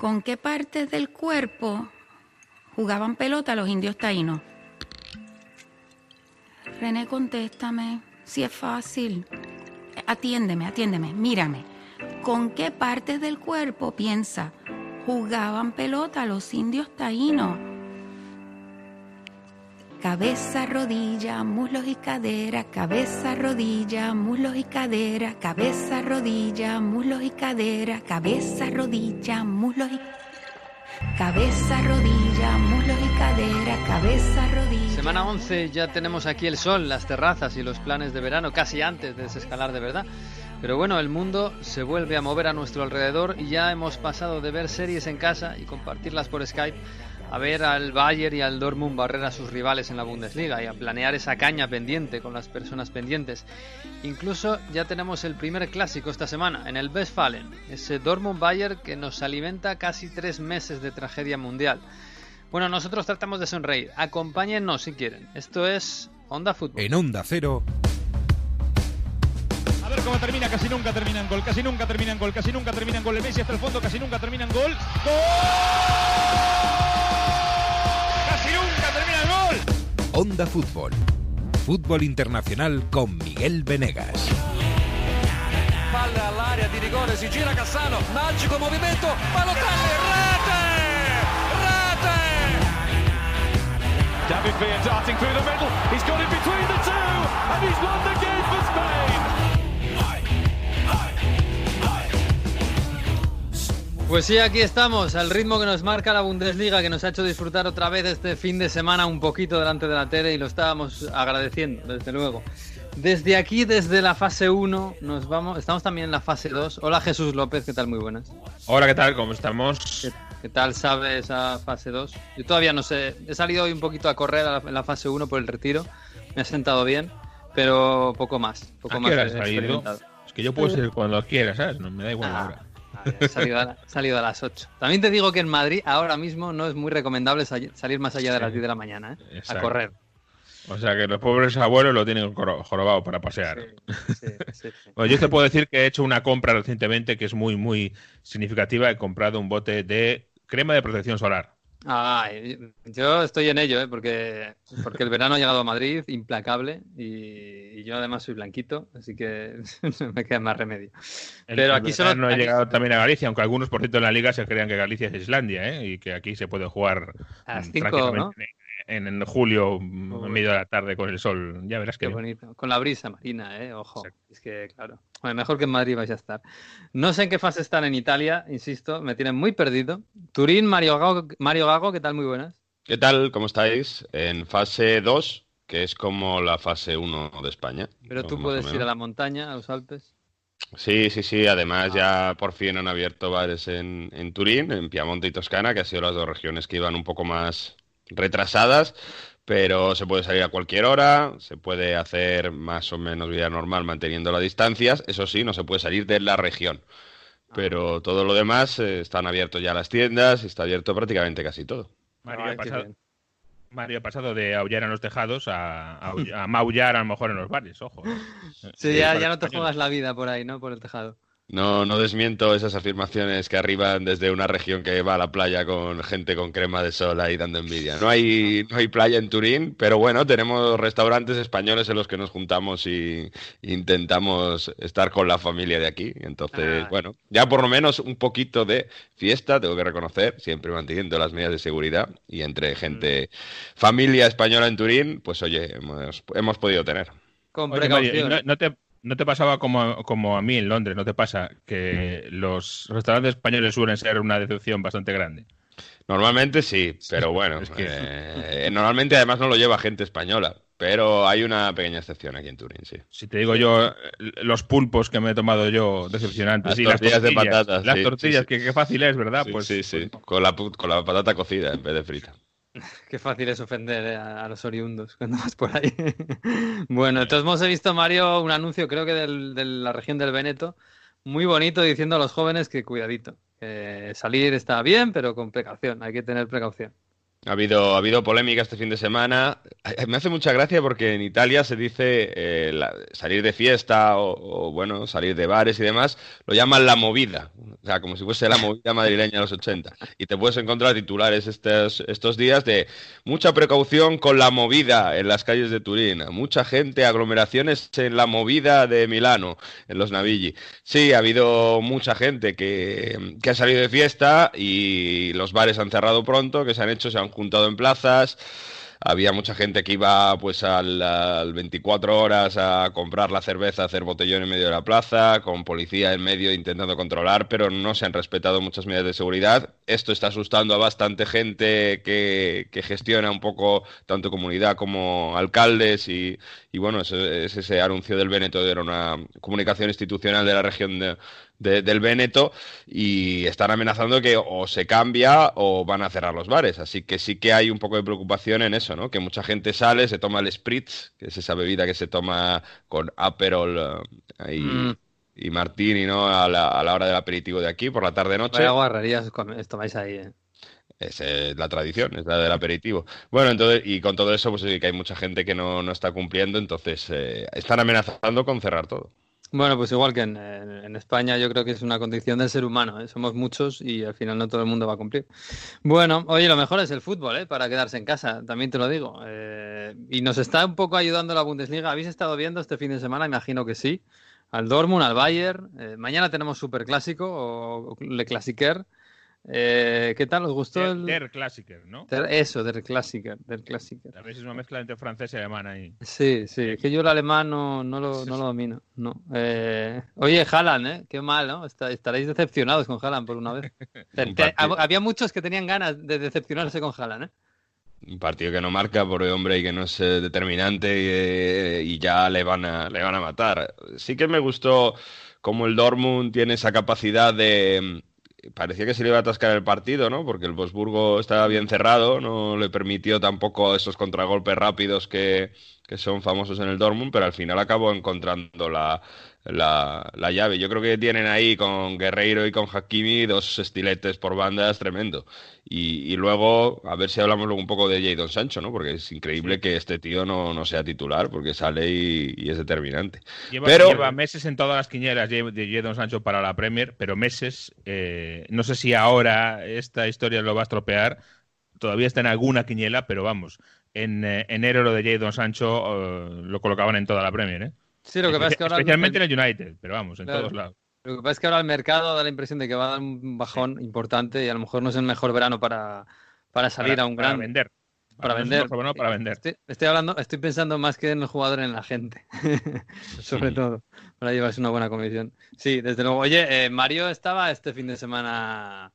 ¿Con qué partes del cuerpo jugaban pelota los indios taínos? René, contéstame. Si es fácil. Atiéndeme, atiéndeme, mírame. ¿Con qué partes del cuerpo piensa? Jugaban pelota los indios taínos. Cabeza, rodilla, muslos y cadera, cabeza, rodilla, muslos y cadera, cabeza, rodilla, muslos y cadera, cabeza, rodilla, muslos y Cabeza, rodilla, muslos y cadera, cabeza, rodilla. Semana 11 ya tenemos aquí el sol, las terrazas y los planes de verano casi antes de desescalar de verdad. Pero bueno, el mundo se vuelve a mover a nuestro alrededor y ya hemos pasado de ver series en casa y compartirlas por Skype a ver al Bayern y al Dortmund barrer a sus rivales en la Bundesliga y a planear esa caña pendiente con las personas pendientes. Incluso ya tenemos el primer clásico esta semana, en el Westfalen, ese Dortmund Bayern que nos alimenta casi tres meses de tragedia mundial. Bueno, nosotros tratamos de sonreír. Acompáñennos si quieren. Esto es Onda Fútbol. En Onda Cero. A ver cómo termina, casi nunca termina en gol, casi nunca termina en gol, casi nunca termina en gol. El Messi hasta el fondo, casi nunca termina en gol. ¡Gol! Onda Fútbol. Fútbol internacional con Miguel Venegas. Palla all'area di rigore, si gira Cassano, magico movimento, Balotelli, rete! Rete! David Villa darting through the middle, he's got it between the two, and he's won the Pues sí, aquí estamos, al ritmo que nos marca la Bundesliga, que nos ha hecho disfrutar otra vez este fin de semana un poquito delante de la tele y lo estábamos agradeciendo, desde luego. Desde aquí, desde la fase 1, nos vamos, estamos también en la fase 2. Hola Jesús López, ¿qué tal? Muy buenas. Hola, ¿qué tal? ¿Cómo estamos? ¿Qué, tal sabe esa fase 2? Yo todavía no sé, he salido hoy un poquito a correr en la fase 1 por el retiro, me ha sentado bien, pero poco más. Poco ¿A más qué hora has salido? Es que yo puedo ser cuando quieras, ¿sabes? No me da igual la hora. He salido, a, salido a las 8. También te digo que en Madrid ahora mismo no es muy recomendable salir más allá de las 10 de la mañana, ¿eh? a correr. O sea que los pobres abuelos lo tienen jorobado para pasear. yo te puedo decir que he hecho una compra recientemente que es muy, muy significativa. He comprado un bote de crema de protección solar. Ah, yo estoy en ello, ¿eh? porque, porque el verano ha llegado a Madrid, implacable, y, yo además soy blanquito, así que me queda más remedio. Pero aquí solo no ha llegado también a Galicia, aunque algunos por cierto en la liga se crean que Galicia es Islandia, ¿eh? y que aquí se puede jugar a las cinco, ¿no? En, julio, en medio de la tarde con el sol. Ya verás qué bonito. Con la brisa marina, ¿eh? Ojo. Es que, claro. mejor que en Madrid vais a estar. No sé en qué fase están en Italia, insisto, me tienen muy perdido. Turín, Mario Gago, Mario Gago ¿qué tal? Muy buenas. ¿Qué tal? ¿Cómo estáis? En fase 2, que es como la fase 1 de España. Pero tú puedes ir a la montaña, a los Alpes. Sí, sí, sí. Además, ya por fin han abierto bares en, en Turín, en Piamonte y Toscana, que han sido las dos regiones que iban un poco más retrasadas, pero se puede salir a cualquier hora, se puede hacer más o menos vida normal manteniendo las distancias, eso sí, no se puede salir de la región. Pero todo lo demás eh, están abiertos ya las tiendas y está abierto prácticamente casi todo. Mario, ha pasado, de aullar en los tejados a, a, maullar a lo mejor en los bares, ojo. Sí, ya, ya no te juegas la vida por ahí, ¿no? Por el tejado. No, no desmiento esas afirmaciones que arriban desde una región que va a la playa con gente con crema de sol ahí dando envidia. No hay, no hay playa en Turín, pero bueno, tenemos restaurantes españoles en los que nos juntamos y intentamos estar con la familia de aquí. Entonces, ah. bueno, ya por lo menos un poquito de fiesta, tengo que reconocer, siempre manteniendo las medidas de seguridad y entre gente, familia española en Turín, pues oye, hemos, hemos podido tener. Con precaución. no te ¿No te pasaba como, como, a mí en Londres? ¿No te pasa que los restaurantes españoles suelen ser una decepción bastante grande? Normalmente sí, pero bueno, eh, normalmente además no lo lleva gente española, pero hay una pequeña excepción aquí en Turín, sí. Si te digo yo, los pulpos que me he tomado yo decepcionantes, las tortillas, de patatas, las tortillas, que qué fácil es, ¿verdad? pues sí, sí, con la, con la patata cocida en vez de frita. Qué fácil es ofender a, los oriundos cuando vas por ahí. bueno, entonces hemos visto, Mario, un anuncio, creo que de la región del Veneto, muy bonito diciendo a los jóvenes que cuidadito, que salir está bien, pero con precaución, hay que tener precaución. Ha habido, ha habido polémica este fin de semana. Me hace mucha gracia porque en Italia se dice eh, salir de fiesta o, bueno, salir de bares y demás, lo llaman la movida. O sea, como si fuese la movida madrileña de los 80. Y te puedes encontrar titulares estos, estos días de mucha precaución con la movida en las calles de Turín. Mucha gente, aglomeraciones en la movida de Milano, en los Navigli. Sí, ha habido mucha gente que, que ha salido de fiesta y los bares han cerrado pronto, que se han hecho, se han juntado en plazas. Había mucha gente que iba pues al, 24 horas a comprar la cerveza, a hacer botellón en medio de la plaza, con policía en medio intentando controlar, pero no se han respetado muchas medidas de seguridad. Esto está asustando a bastante gente que, gestiona un poco tanto comunidad como alcaldes y, bueno, es, es, ese anuncio del Veneto, era una comunicación institucional de la región de, del Véneto y están amenazando que o se cambia o van a cerrar los bares. Así que sí que hay un poco de preocupación en eso, ¿no? Que mucha gente sale, se toma el Spritz, que es esa bebida que se toma con Aperol eh, mm. y, Martini, ¿no? A la, a la, hora del aperitivo de aquí, por la tarde-noche. Guarrerías tomáis ahí, ¿eh? Es la tradición, es la del aperitivo. Bueno, entonces, y con todo eso, pues sí que hay mucha gente que no, no está cumpliendo, entonces eh, están amenazando con cerrar todo. Bueno, pues igual que en, España yo creo que es una condición del ser humano, ¿eh? somos muchos y al final no todo el mundo va a cumplir. Bueno, oye, lo mejor es el fútbol, ¿eh? para quedarse en casa, también te lo digo. Eh, y nos está un poco ayudando la Bundesliga. ¿Habéis estado viendo este fin de semana? Imagino que sí. Al Dortmund, al Bayern. Eh, mañana tenemos Super Clásico o Le Classiquer. Eh, ¿Qué tal? ¿Os gustó el...? Der Klassiker, ¿no? eso, Der Klassiker, Der Klassiker. A veces es una mezcla entre francés y alemán ahí. Sí, sí, es que yo el alemán no, no, lo, no lo, domino. No. Eh... Oye, Haaland, ¿eh? Qué mal, ¿no? estaréis decepcionados con Haaland por una vez. había muchos que tenían ganas de decepcionarse con Haaland, ¿eh? Un partido que no marca por el hombre y que no es eh, determinante y, y ya le van, a, le van a matar. Sí que me gustó cómo el Dortmund tiene esa capacidad de parecía que se le iba a atascar el partido, ¿no? Porque el Bosburgo estaba bien cerrado, no le permitió tampoco esos contragolpes rápidos que, que son famosos en el Dortmund, pero al final acabó encontrando la, la, la, llave. Yo creo que tienen ahí con Guerreiro y con Hakimi dos estiletes por bandas tremendo. Y, y, luego, a ver si hablamos luego un poco de Jadon Sancho, ¿no? Porque es increíble que este tío no, no sea titular, porque sale y, es determinante. Lleva, pero... lleva meses en todas las quinielas de Jadon Sancho para la Premier, pero meses. Eh, no sé si ahora esta historia lo va a estropear. Todavía está en alguna quiniela, pero vamos. En eh, enero lo de Jadon Sancho eh, lo colocaban en toda la Premier, ¿eh? Sí, lo que pasa es que ahora. Especialmente en el United, pero vamos, en todos lados. Lo que pasa es que ahora el mercado da la impresión de que va a dar un bajón importante y a lo mejor no es el mejor verano para, para salir a un gran. Para vender. Para, vender. Bueno para vender. Estoy, hablando, estoy pensando más que en el jugador, en la gente. Sobre todo. Para llevarse una buena comisión. Sí, desde luego. Oye, eh, Mario estaba este fin de semana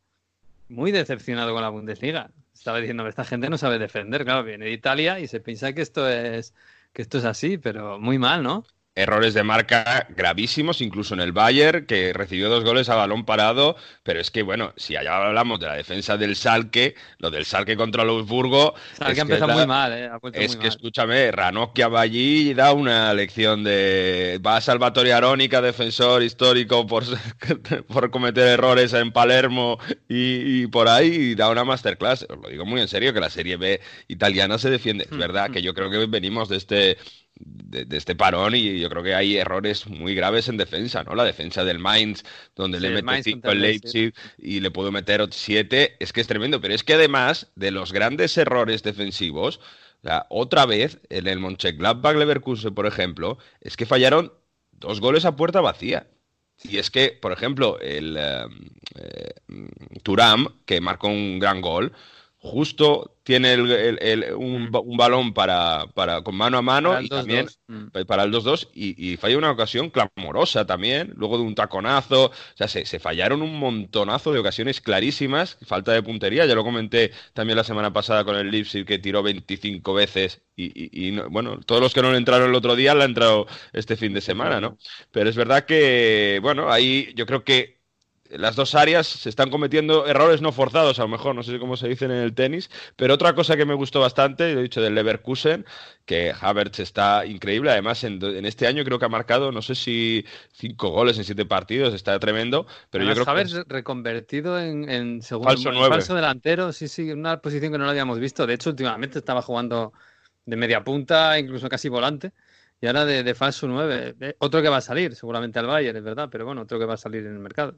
muy decepcionado con la Bundesliga. Estaba diciendo, esta gente no sabe defender. Claro, viene de Italia y se piensa que esto es que esto es así, pero muy mal, ¿no? Errores de marca gravísimos, incluso en el Bayern, que recibió dos goles a balón parado, pero es que, bueno, si allá hablamos de la defensa del Salque, lo del Salque contra el Augsburgo... Salque empezó muy mal, ¿eh? es que, escúchame, Ranocchia va allí y da una lección de... Va a Salvatore Arónica, defensor histórico por, por cometer errores en Palermo y, por ahí, y da una masterclass. Os lo digo muy en serio, que la Serie B italiana se defiende. Es mm, verdad mm. que yo creo que venimos de este de, este parón y yo creo que hay errores muy graves en defensa, ¿no? La defensa del Mainz, donde le mete 5 el Leipzig y le puedo meter 7, es que es tremendo, pero es que además de los grandes errores defensivos, otra vez en el Mönchengladbach Leverkusen, por ejemplo, es que fallaron dos goles a puerta vacía. Y es que, por ejemplo, el eh, eh, Turam, que marcó un gran gol, justo tiene el, un, mm. un, balón para, para, con mano a mano y también mm. para el 2-2 y, y, falla una ocasión clamorosa también, luego de un taconazo, o sea, se, se, fallaron un montonazo de ocasiones clarísimas, falta de puntería, ya lo comenté también la semana pasada con el Leipzig que tiró 25 veces y, y bueno, todos los que no le entraron el otro día le han entrado este fin de semana, ¿no? Pero es verdad que, bueno, ahí yo creo que las dos áreas se están cometiendo errores no forzados, a lo mejor, no sé cómo se dice en el tenis, pero otra cosa que me gustó bastante, lo he dicho del Leverkusen, que Havertz está increíble, además en, este año creo que ha marcado, no sé si cinco goles en siete partidos, está tremendo, pero yo creo Havertz reconvertido en, segundo falso, falso delantero, sí, sí, una posición que no lo habíamos visto, de hecho últimamente estaba jugando de media punta, incluso casi volante. Y ahora de, falso 9. Eh, otro que va a salir, seguramente al Bayern, es verdad, pero bueno, otro que va a salir en el mercado.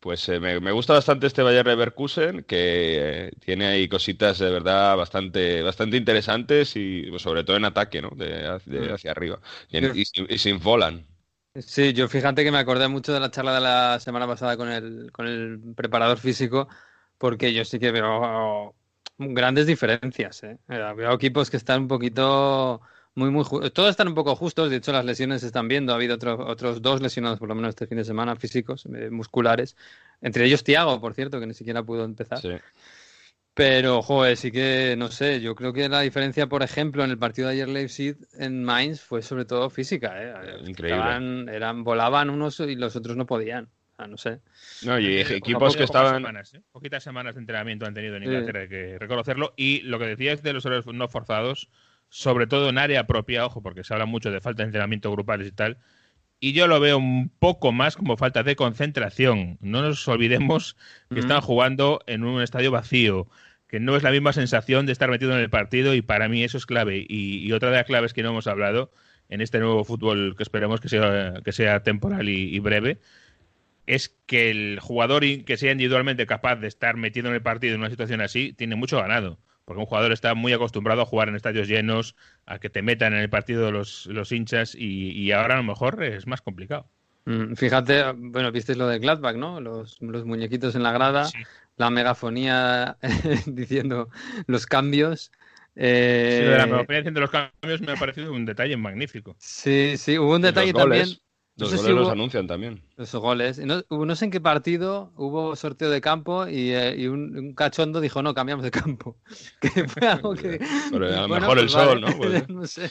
Pues eh, me, gusta bastante este Bayern Leverkusen, que eh, tiene ahí cositas de verdad bastante, bastante interesantes y pues, sobre todo en ataque, ¿no? De, mm. hacia arriba. Y, sin volan. Sí, yo fíjate que me acordé mucho de la charla de la semana pasada con el, con el preparador físico, porque yo sí que veo grandes diferencias. ¿eh? Veo equipos que están un poquito muy, muy todos están un poco justos, de hecho las lesiones se están viendo, ha habido otros dos lesionados por lo menos este fin de semana físicos, eh, musculares, entre ellos Tiago, por cierto, que ni siquiera pudo empezar. Pero, joder, sí que, no sé, yo creo que la diferencia, por ejemplo, en el partido de ayer Leipzig en Mainz fue sobre todo física. ¿eh? Increíble. eran, volaban unos y los otros no podían. no sé. No, y equipos que estaban. Semanas, ¿eh? Poquitas semanas de entrenamiento han tenido en Inglaterra, hay que reconocerlo. Y lo que decías de los horarios no forzados, sobre todo en área propia, ojo, porque se habla mucho de falta de entrenamiento grupales y tal, y yo lo veo un poco más como falta de concentración. No nos olvidemos que están jugando en un estadio vacío, que no es la misma sensación de estar metido en el partido y para mí eso es clave. Y, otra de las claves que no hemos hablado en este nuevo fútbol que esperemos que sea, que sea temporal y, y breve es que el jugador que sea individualmente capaz de estar metido en el partido en una situación así tiene mucho ganado porque un jugador está muy acostumbrado a jugar en estadios llenos, a que te metan en el partido los, los hinchas y, ahora a lo mejor es más complicado. Mm, fíjate, bueno, visteis lo de Gladbach, ¿no? Los, muñequitos en la grada, la megafonía diciendo los cambios. Eh... Sí, la megafonía diciendo los cambios me ha parecido un detalle magnífico. Sí, sí, hubo un detalle también los goles los anuncian también. Los goles. No, no, sé en qué partido hubo sorteo de campo y, eh, un, cachondo dijo, no, cambiamos de campo. Que fue algo que... Pero a lo mejor el pues sol, ¿no? Pues, no sé.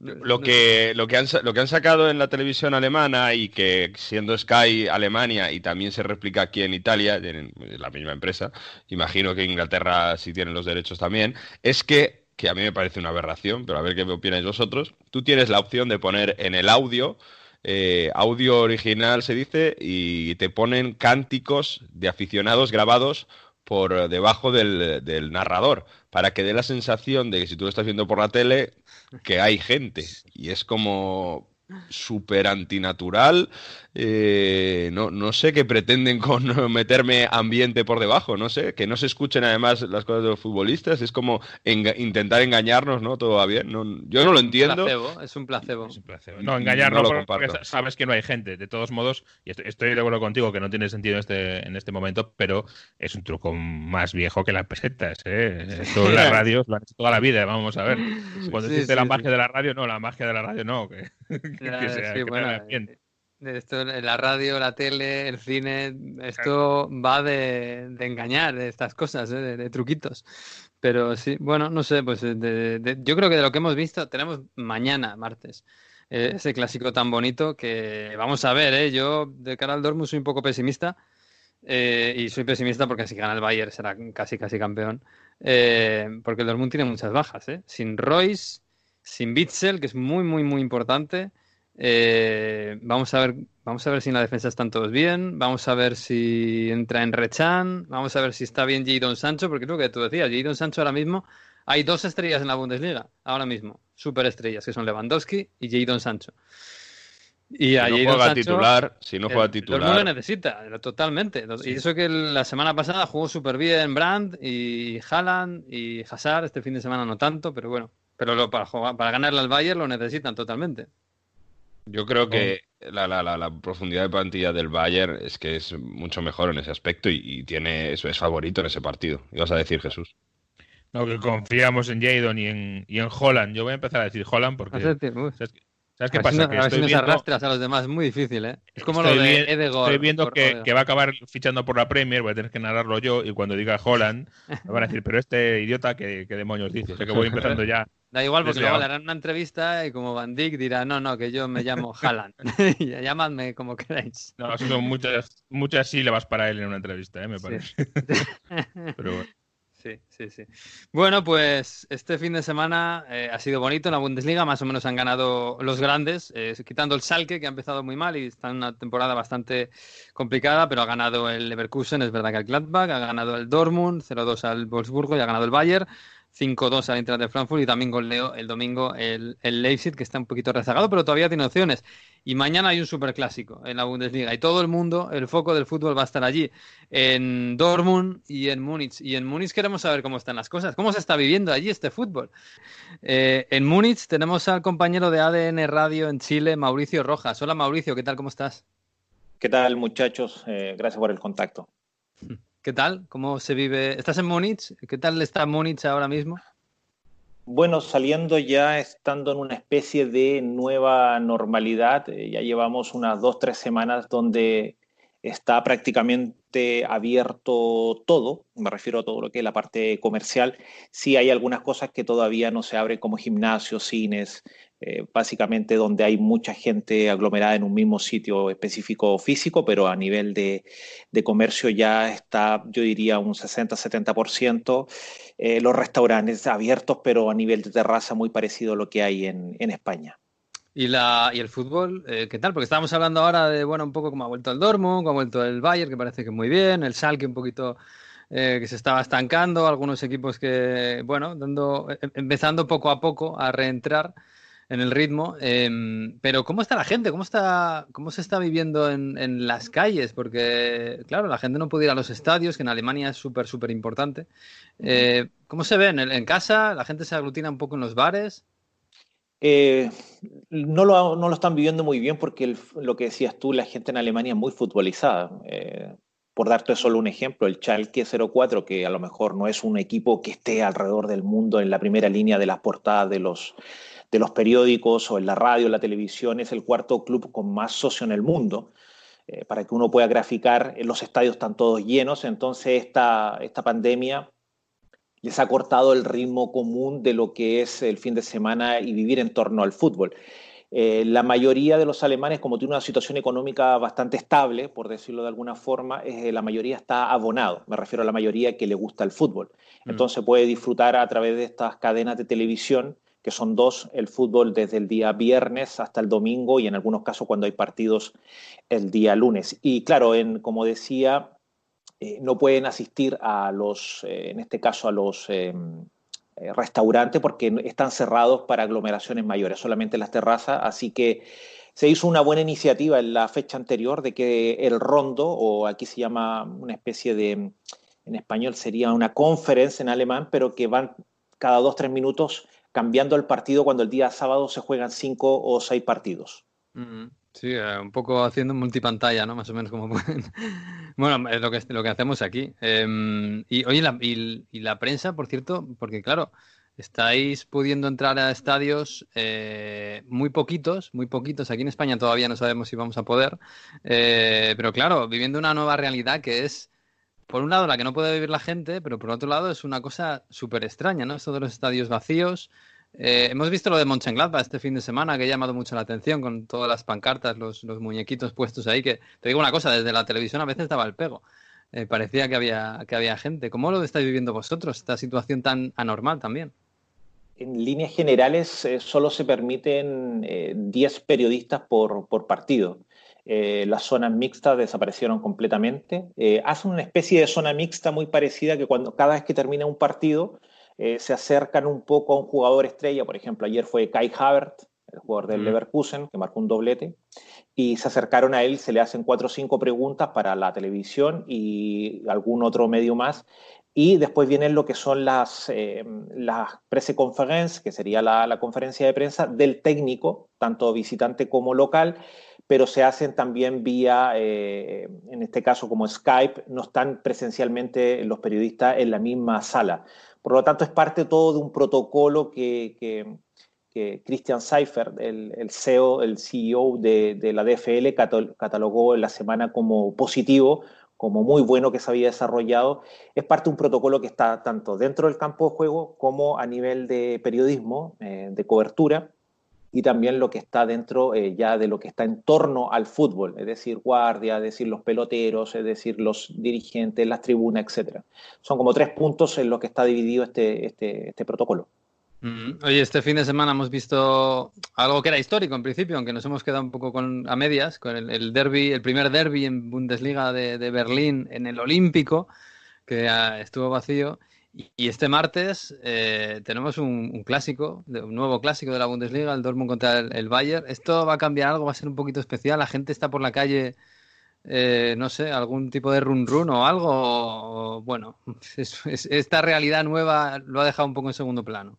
Lo que, lo, que han, lo que han sacado en la televisión alemana y que siendo Sky Alemania y también se replica aquí en Italia, en la misma empresa, imagino que Inglaterra sí tienen los derechos también, es que que a mí me parece una aberración, pero a ver qué opináis vosotros. Tú tienes la opción de poner en el audio eh, audio original, se dice, y te ponen cánticos de aficionados grabados por debajo del, del, narrador, para que dé la sensación de que si tú lo estás viendo por la tele, que hay gente. Y es como, súper antinatural. Eh, no, no sé qué pretenden con meterme ambiente por debajo, no sé, que no se escuchen además las cosas de los futbolistas, es como intentar engañarnos, ¿no? Todo va bien. No, yo no lo entiendo. es un placebo. No, engañarnos porque sabes que no hay gente. De todos modos, y estoy de acuerdo contigo que no tiene sentido en este, en este momento, pero es un truco más viejo que las pesetas. ¿eh? Esto las radios lo han hecho toda la vida, vamos a ver. Cuando existe la magia de la radio, no, la magia de la radio no. Que... Eh, esto, la radio, la tele, el cine, esto va de, engañar, de estas cosas, ¿eh? de, truquitos. Pero sí, bueno, no sé, pues yo creo que de lo que hemos visto, tenemos mañana, martes, eh, ese clásico tan bonito que vamos a ver, ¿eh? Yo de cara al Dortmund soy un poco pesimista. y soy pesimista porque si gana el Bayern será casi casi campeón. porque el Dortmund tiene muchas bajas. Sin Royce, sin Bitzel, que es muy, muy, muy importante. Eh, vamos a ver, vamos a ver si en la defensa están todos bien. Vamos a ver si entra en Rechan. Vamos a ver si está bien Jadon Sancho, porque creo que tú decías, Jadon Sancho ahora mismo hay dos estrellas en la Bundesliga, ahora mismo, super estrellas, que son Lewandowski y Jadon Sancho. Y si no juega titular, si no juega titular. No lo necesita, totalmente. Y eso que la semana pasada jugó súper bien Brandt y Haaland y Hazard, este fin de semana no tanto, pero bueno, pero para, para ganarle al Bayern lo necesitan totalmente. Yo creo que la, la, la, profundidad de plantilla del Bayern es que es mucho mejor en ese aspecto y, tiene eso es favorito en ese partido. Ibas a decir Jesús. No, que confiamos en Jadon y en, y en Holland. Yo voy a empezar a decir Holland porque ¿sabes, qué pasa? que a si nos arrastras a los demás, es muy difícil, ¿eh? Es como lo de Edegor. Estoy viendo que, que, va a acabar fichando por la Premier, voy a tener que narrarlo yo y cuando diga Holland me van a decir, pero este idiota, ¿qué, qué demonios dice? O sea que voy empezando ya Da igual, porque luego le harán una entrevista y como Van Dijk dirá, no, no, que yo me llamo Haaland. Llamadme como queráis. No, son muchas, muchas sílabas para él en una entrevista, ¿eh? me parece. Pero bueno. Sí, sí, sí. Bueno, pues este fin de semana eh, ha sido bonito en la Bundesliga, más o menos han ganado los grandes, eh, quitando el Salke, que ha empezado muy mal y está en una temporada bastante complicada, pero ha ganado el Leverkusen, es verdad que el Gladbach, ha ganado el Dortmund, 0-2 al Wolfsburgo y ha ganado el Bayern. 5-2 al Inter de Frankfurt y también goleo el domingo el, el, Leipzig, que está un poquito rezagado, pero todavía tiene opciones. Y mañana hay un superclásico en la Bundesliga y todo el mundo, el foco del fútbol va a estar allí, en Dortmund y en Múnich. Y en Múnich queremos saber cómo están las cosas, cómo se está viviendo allí este fútbol. Eh, en Múnich tenemos al compañero de ADN Radio en Chile, Mauricio Rojas. Hola Mauricio, ¿qué tal? ¿Cómo estás? ¿Qué tal muchachos? Eh, gracias por el contacto. ¿Qué tal? ¿Cómo se vive? ¿Estás en Múnich? ¿Qué tal está Múnich ahora mismo? Bueno, saliendo ya, estando en una especie de nueva normalidad, eh, ya llevamos unas dos, tres semanas donde está prácticamente abierto todo, me refiero a todo lo que es la parte comercial. Sí hay algunas cosas que todavía no se abren como gimnasios, cines, eh, básicamente donde hay mucha gente aglomerada en un mismo sitio específico físico, pero a nivel de, comercio ya está, yo diría, un 60-70%. Eh, los restaurantes abiertos, pero a nivel de terraza muy parecido a lo que hay en, España. ¿Y, la, ¿Y el fútbol eh, qué tal? Porque estábamos hablando ahora de, bueno, un poco cómo ha vuelto el Dortmund, cómo ha vuelto el Bayern, que parece que muy bien, el Schalke un poquito que se estaba estancando, algunos equipos que, bueno, dando, em, empezando poco a poco a reentrar en el ritmo. Em, pero ¿cómo está la gente? ¿Cómo, está, cómo se está viviendo en, las calles? Porque, claro, la gente no puede ir a los estadios, que en Alemania es súper, súper importante. Eh, ¿Cómo se ve? ¿En, casa? ¿La gente se aglutina un poco en los bares? Eh, no, lo, no, lo, están viviendo muy bien porque lo que decías tú, la gente en Alemania es muy futbolizada. Eh, por darte solo un ejemplo, el Schalke 04, que a lo mejor no es un equipo que esté alrededor del mundo en la primera línea de las portadas de los, de los periódicos o en la radio, en la televisión, es el cuarto club con más socio en el mundo. Eh, para que uno pueda graficar, los estadios están todos llenos, entonces esta, esta pandemia les ha cortado el ritmo común de lo que es el fin de semana y vivir en torno al fútbol. Eh, la mayoría de los alemanes, como tiene una situación económica bastante estable, por decirlo de alguna forma, eh, la mayoría está abonado. Me refiero a la mayoría que le gusta el fútbol. Mm. Entonces puede disfrutar a través de estas cadenas de televisión que son dos, el fútbol desde el día viernes hasta el domingo y en algunos casos cuando hay partidos el día lunes. Y claro, en, como decía, eh, no pueden asistir a los, eh, en este caso a los em, eh, restaurantes porque están cerrados para aglomeraciones mayores, solamente las terrazas, así que se hizo una buena iniciativa en la fecha anterior de que el rondo, o aquí se llama una especie de, en español sería una conferencia en alemán, pero que van cada dos, tres minutos cambiando el partido cuando el día sábado se juegan cinco o seis partidos. Sí, eh, un poco haciendo multipantalla, ¿no? Más o menos como pueden. bueno, es lo que, lo que hacemos aquí. Em, y oye, la, y, la prensa, por cierto, porque claro, estáis pudiendo entrar a estadios eh, muy poquitos, muy poquitos. Aquí en España todavía no sabemos si vamos a poder. Eh, pero claro, viviendo una nueva realidad que es por un lado, la que no puede vivir la gente, pero por otro lado es una cosa súper extraña, ¿no? Esto de los estadios vacíos. Eh, hemos visto lo de Mönchengladbach este fin de semana, que ha llamado mucho la atención con todas las pancartas, los, muñequitos puestos ahí, que te digo una cosa, desde la televisión a veces daba el pego. Eh, parecía que había, que había gente. ¿Cómo lo estáis viviendo vosotros, esta situación tan anormal también? En líneas generales, eh, solo se permiten 10 periodistas por, por partido. Eh, las zonas mixtas desaparecieron completamente. Eh, hacen una especie de zona mixta muy parecida que cuando cada vez que termina un partido eh, se acercan un poco a un jugador estrella. Por ejemplo, ayer fue Kai Havertz, el jugador del Leverkusen, que marcó un doblete, y se acercaron a él, se le hacen cuatro o cinco preguntas para la televisión y algún otro medio más. Y después vienen lo que son las, las conference, que sería la, la conferencia de prensa del técnico, tanto visitante como local, pero se hacen también vía, eh, en este caso como Skype, no están presencialmente los periodistas en la misma sala. Por lo tanto, es parte todo de un protocolo que, Christian Seifert, el, CEO, el CEO de, la DFL, catalogó en la semana como positivo, como muy bueno que se había desarrollado, es parte de un protocolo que está tanto dentro del campo de juego como a nivel de periodismo, eh, de cobertura, y también lo que está dentro eh, ya de lo que está en torno al fútbol, es decir, guardia, es decir, los peloteros, es decir, los dirigentes, las tribunas, etc. Son como tres puntos en los que está dividido este, este, este protocolo. Oye, este fin de semana hemos visto algo que era histórico en principio, aunque nos hemos quedado un poco con, a medias, con el, derby, el primer derby en Bundesliga de, Berlín en el Olímpico, que ah, estuvo vacío. Y, este martes eh, tenemos un, clásico, un nuevo clásico de la Bundesliga, el Dortmund contra el, Bayern. ¿Esto va a cambiar algo? ¿Va a ser un poquito especial? ¿La gente está por la calle, eh, no sé, algún tipo de run run o algo? bueno, esta realidad nueva lo ha dejado un poco en segundo plano.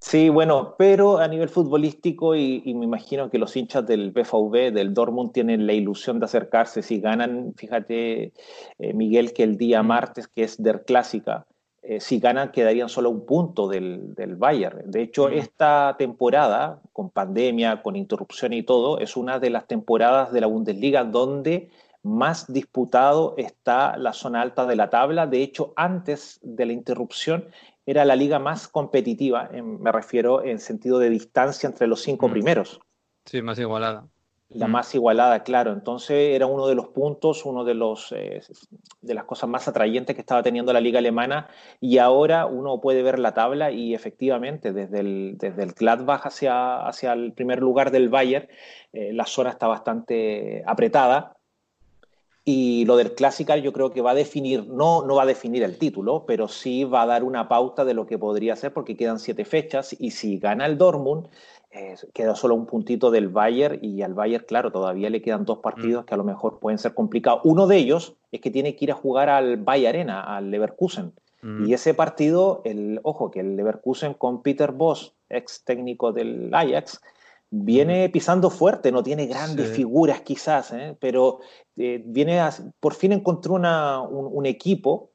Sí, bueno, pero a nivel futbolístico y, me imagino que los hinchas del BVB, del Dortmund, tienen la ilusión de acercarse. Si ganan, fíjate, eh, Miguel, que el día martes, que es Der Clásica, eh, si ganan quedarían solo un punto del, del Bayern. De hecho, esta temporada, con pandemia, con interrupción y todo, es una de las temporadas de la Bundesliga donde más disputado está la zona alta de la tabla. De hecho, antes de la interrupción era la liga más competitiva, me refiero en sentido de distancia entre los cinco mm. primeros. Sí, más igualada. La más igualada, claro. Entonces era uno de los puntos, uno de los eh, de las cosas más atrayentes que estaba teniendo la liga alemana. Y ahora uno puede ver la tabla y efectivamente desde el, desde el Gladbach hacia, hacia el primer lugar del Bayern, eh, la zona está bastante apretada. Y lo del Classical yo creo que va a definir, no, no va a definir el título, pero sí va a dar una pauta de lo que podría ser, porque quedan siete fechas y si gana el Dortmund, eh, queda solo un puntito del Bayern y al Bayern, claro, todavía le quedan dos partidos mm. que a lo mejor pueden ser complicados. Uno de ellos es que tiene que ir a jugar al Bayern Arena, al Leverkusen. Mm. Y ese partido, el, ojo, que el Leverkusen con Peter Boss, ex técnico del Ajax, viene pisando fuerte, no tiene grandes figuras quizás, ¿eh? pero eh, viene por fin encontró una, un, equipo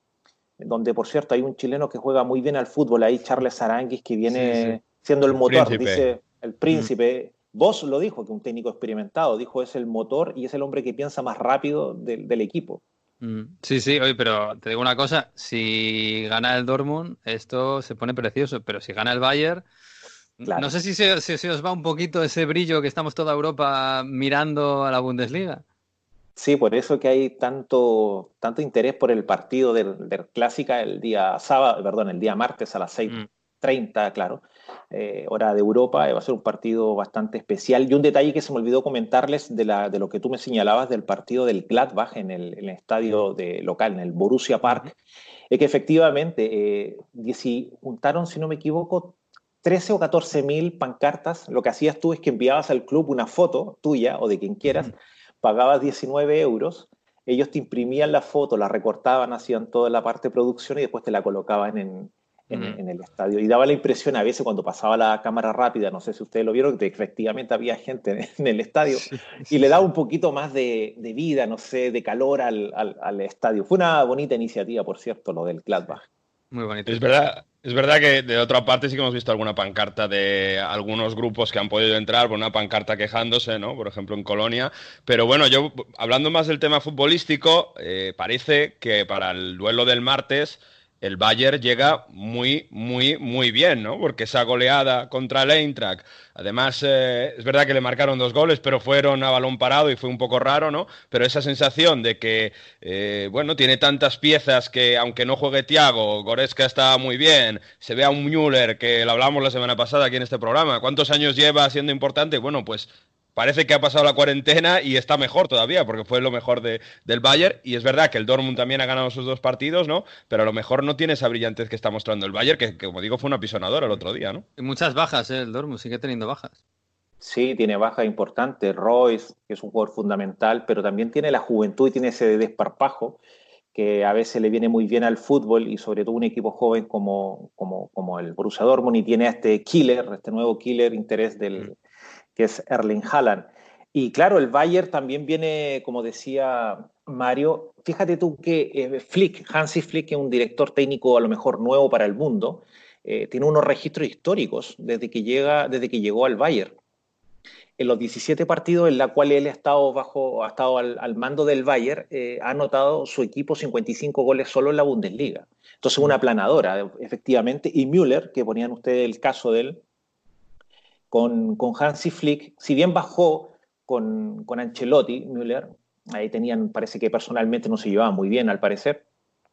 donde, por cierto, hay un chileno que juega muy bien al fútbol, ahí Charles Aranguis, que viene siendo el motor, dice el príncipe. Vos lo dijo, que un técnico experimentado, dijo es el motor y es el hombre que piensa más rápido del, equipo. Sí, sí, oye, pero te digo una cosa, si gana el Dortmund, esto se pone precioso, pero si gana el Bayern, no sé si se, os va un poquito ese brillo que estamos toda Europa mirando a la Bundesliga. Sí, por eso que hay tanto, tanto interés por el partido del, del Clásica el día sábado, perdón, el día martes a las 6.30, mm. claro, eh, hora de Europa. Va a ser un partido bastante especial. Y un detalle que se me olvidó comentarles de, la, de lo que tú me señalabas del partido del Gladbach en el, en el estadio de, local, en el Borussia Park, es que efectivamente eh, juntaron, si no me equivoco, 13 o 14 mil pancartas, lo que hacías tú es que enviabas al club una foto tuya o de quien quieras, pagabas 19 euros, ellos te imprimían la foto, la recortaban, hacían toda la parte de producción y después te la colocaban en, en, el estadio. Y daba la impresión a veces cuando pasaba la cámara rápida, no sé si ustedes lo vieron, que efectivamente había gente en el estadio y le daba un poquito más de, de vida, no sé, de calor al, al, al, estadio. Fue una bonita iniciativa, por cierto, lo del Gladbach. Muy bonito. Es verdad, es verdad que de otra parte sí que hemos visto alguna pancarta de algunos grupos que han podido entrar, por una pancarta quejándose, ¿no? Por ejemplo, en Colonia. Pero bueno, yo, hablando más del tema futbolístico, eh, parece que para el duelo del martes el Bayern llega muy, muy, muy bien, ¿no? Porque esa goleada contra el Eintracht, además eh, es verdad que le marcaron dos goles, pero fueron a balón parado y fue un poco raro, ¿no? Pero esa sensación de que, eh, bueno, tiene tantas piezas que aunque no juegue Thiago, Goretzka está muy bien, se ve a un Müller que lo hablamos la semana pasada aquí en este programa, ¿cuántos años lleva siendo importante? Bueno, pues parece que ha pasado la cuarentena y está mejor todavía, porque fue lo mejor de, del Bayern. Y es verdad que el Dortmund también ha ganado sus dos partidos, ¿no? Pero a lo mejor no tiene esa brillantez que está mostrando el Bayern, que, como digo, fue una pisonadora el otro día, ¿no? muchas bajas, ¿eh? El Dortmund sigue teniendo bajas. Sí, tiene bajas importantes. Royce, que es un jugador fundamental, pero también tiene la juventud y tiene ese desparpajo que a veces le viene muy bien al fútbol y sobre todo un equipo joven como, como, como el Borussia Dortmund y tiene a este killer, este nuevo killer interés del, mm que es Erling Haaland. Y claro, el Bayern también viene, como decía Mario, fíjate tú que eh, Flick, Hansi Flick, que es un director técnico a lo mejor nuevo para el mundo, eh, tiene unos registros históricos desde que, llega, desde que llegó al Bayern. en los 17 partidos en los cuales él ha estado, bajo, ha estado al, mando del Bayern, eh, ha anotado su equipo 55 goles solo en la Bundesliga. Entonces, una planadora, efectivamente. Y Müller, que ponían ustedes el caso de él, con, con Hansi Flick, si bien bajó con, con Ancelotti, Müller, ahí tenían, parece que personalmente no se llevaba muy bien al parecer,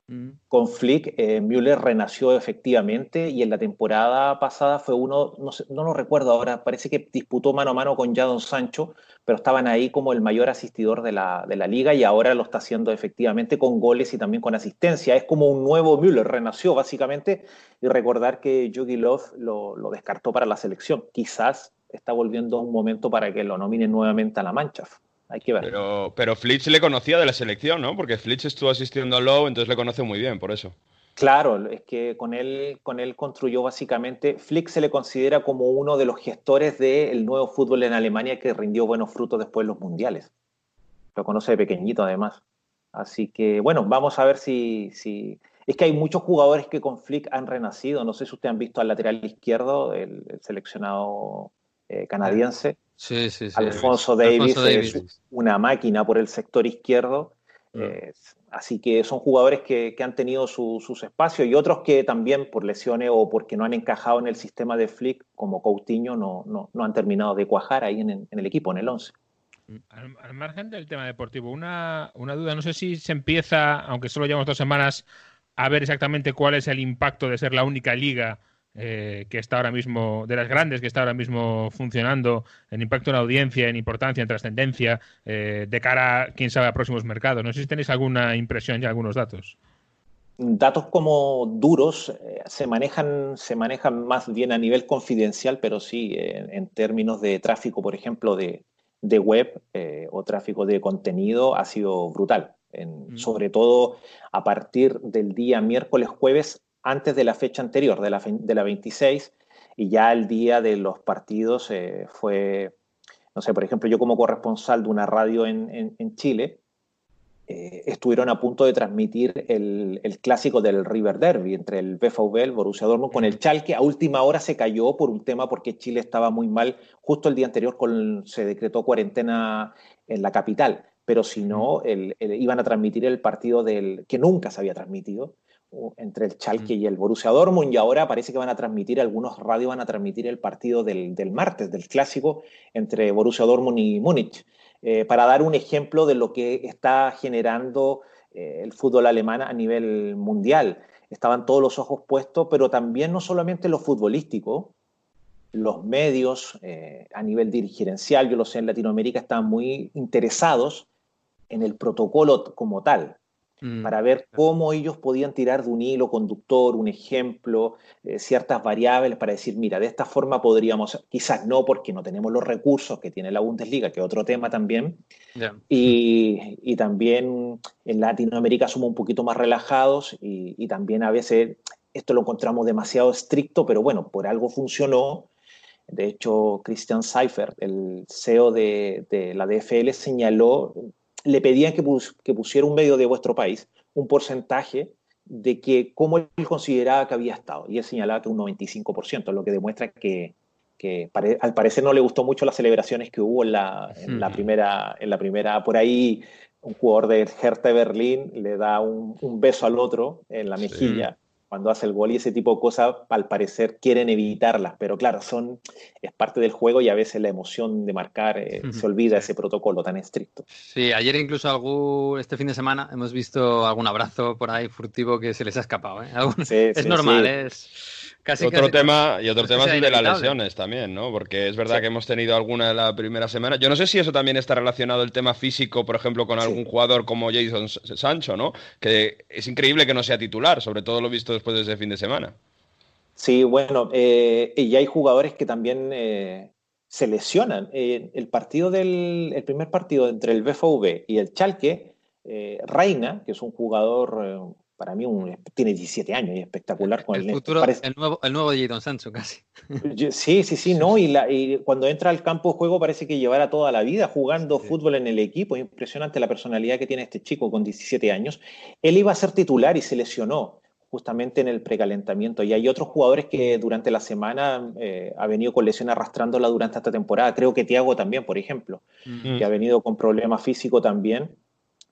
Mm. Con Flick, eh, Müller renació efectivamente y en la temporada pasada fue uno, no, no, lo recuerdo ahora, parece que disputó mano a mano con Jadon Sancho, pero estaban ahí como el mayor asistidor de la, de la liga y ahora lo está haciendo efectivamente con goles y también con asistencia. Es como un nuevo Müller, renació básicamente y recordar que Jogi Love lo, lo descartó para la selección. Quizás está volviendo un momento para que lo nominen nuevamente a la mancha. Hay que ver. Pero, pero Flitch le conocía de la selección, ¿no? Porque Flitch estuvo asistiendo a Lowe, entonces le conoce muy bien, por eso. Claro, es que con él, con él construyó básicamente, Flick se le considera como uno de los gestores del nuevo fútbol en Alemania que rindió buenos frutos después de los mundiales. Lo conoce de pequeñito además. Así que bueno, vamos a ver si, si... Es que hay muchos jugadores que con Flick han renacido. No sé si ustedes han visto al lateral izquierdo, el, seleccionado eh, canadiense. Sí, sí, sí. Alfonso Davis, es una máquina por el sector izquierdo. Mm. Eh, así que son jugadores que, han tenido sus espacios y otros que también por lesiones o porque no han encajado en el sistema de Flick, como Coutinho, no, no, han terminado de cuajar ahí en, el equipo, en el 11. Mm, al, margen del tema deportivo, una, una duda, no sé si se empieza, aunque solo llevamos dos semanas, a ver exactamente cuál es el impacto de ser la única liga eh, que está ahora mismo, de las grandes que está ahora mismo funcionando, en impacto en audiencia, en importancia, en trascendencia, eh, de cara, quién sabe, a próximos mercados. No sé si tenéis alguna impresión y algunos datos. Datos como duros eh, se, manejan, se manejan más bien a nivel confidencial, pero sí en términos de tráfico, por ejemplo, de, web o tráfico de contenido, ha sido brutal. Mm. Sobre todo a partir del día miércoles, jueves, antes de la fecha anterior, de la, de la 26, y ya el día de los partidos eh, fue, no sé, por ejemplo, yo como corresponsal de una radio en, Chile, eh, estuvieron a punto de transmitir el, clásico del River Derby entre el BVB, el Borussia Dortmund, con el Chalke. A última hora se cayó por un tema porque Chile estaba muy mal. Justo el día anterior se decretó cuarentena en la capital, pero si no, iban a transmitir el partido del que nunca se había transmitido entre el Chalke mm. y el Borussia Dortmund y ahora parece que van a transmitir, algunos radios van a transmitir el partido del, martes, del clásico entre Borussia Dortmund y Múnich, eh, para dar un ejemplo de lo que está generando eh, el fútbol alemán a nivel mundial. Estaban todos los ojos puestos, pero también no solamente lo futbolístico, los medios eh, a nivel dirigencial, yo lo sé, en Latinoamérica están muy interesados en el protocolo como tal, Mm, para ver cómo ellos podían tirar de un hilo conductor, un ejemplo, eh, ciertas variables para decir, mira, de esta forma podríamos, quizás no porque no tenemos los recursos que tiene la Bundesliga, que es otro tema también, y, también en Latinoamérica somos un poquito más relajados y, también a veces esto lo encontramos demasiado estricto, pero bueno, por algo funcionó. De hecho, Christian Seifert, el CEO de, de la DFL, señaló le pedían que, pusiera un medio de vuestro país un porcentaje de que cómo él consideraba que había estado. Y él señalaba que un 95%, lo que demuestra que, al parecer no le gustó mucho las celebraciones que hubo en la, primera, en la primera, por ahí un jugador de Hertha Berlín le da un, beso al otro en la mejilla cuando hace el gol y ese tipo de cosas, al parecer quieren evitarlas, pero claro, son, es parte del juego y a veces la emoción de marcar eh, se olvida ese protocolo tan estricto. Sí, ayer incluso algún, este fin de semana hemos visto algún abrazo por ahí furtivo que se les ha escapado. ¿eh? es normal, es otro tema y otro tema es el de las lesiones también, ¿no? Porque es verdad que hemos tenido alguna de la primera semana. Yo no sé si eso también está relacionado el tema físico, por ejemplo, con algún jugador como Jason Sancho, ¿no? Que es increíble que no sea titular, sobre todo lo visto después de ese fin de semana. Sí, bueno, eh, y hay jugadores que también eh, se lesionan. Eh, el partido del, el primer partido entre el BFV y el Chalque, Reina, que es un jugador para mí tiene 17 años y espectacular con el, el, nuevo, el nuevo Jadon Sancho casi. Sí, sí, sí, no, y, la, y, cuando entra al campo de juego parece que llevará toda la vida jugando fútbol en el equipo, es impresionante la personalidad que tiene este chico con 17 años. Él iba a ser titular y se lesionó justamente en el precalentamiento. Y hay otros jugadores que durante la semana eh, ha venido con lesión arrastrándola durante esta temporada. Creo que Tiago también, por ejemplo, mm. que ha venido con problemas físicos también.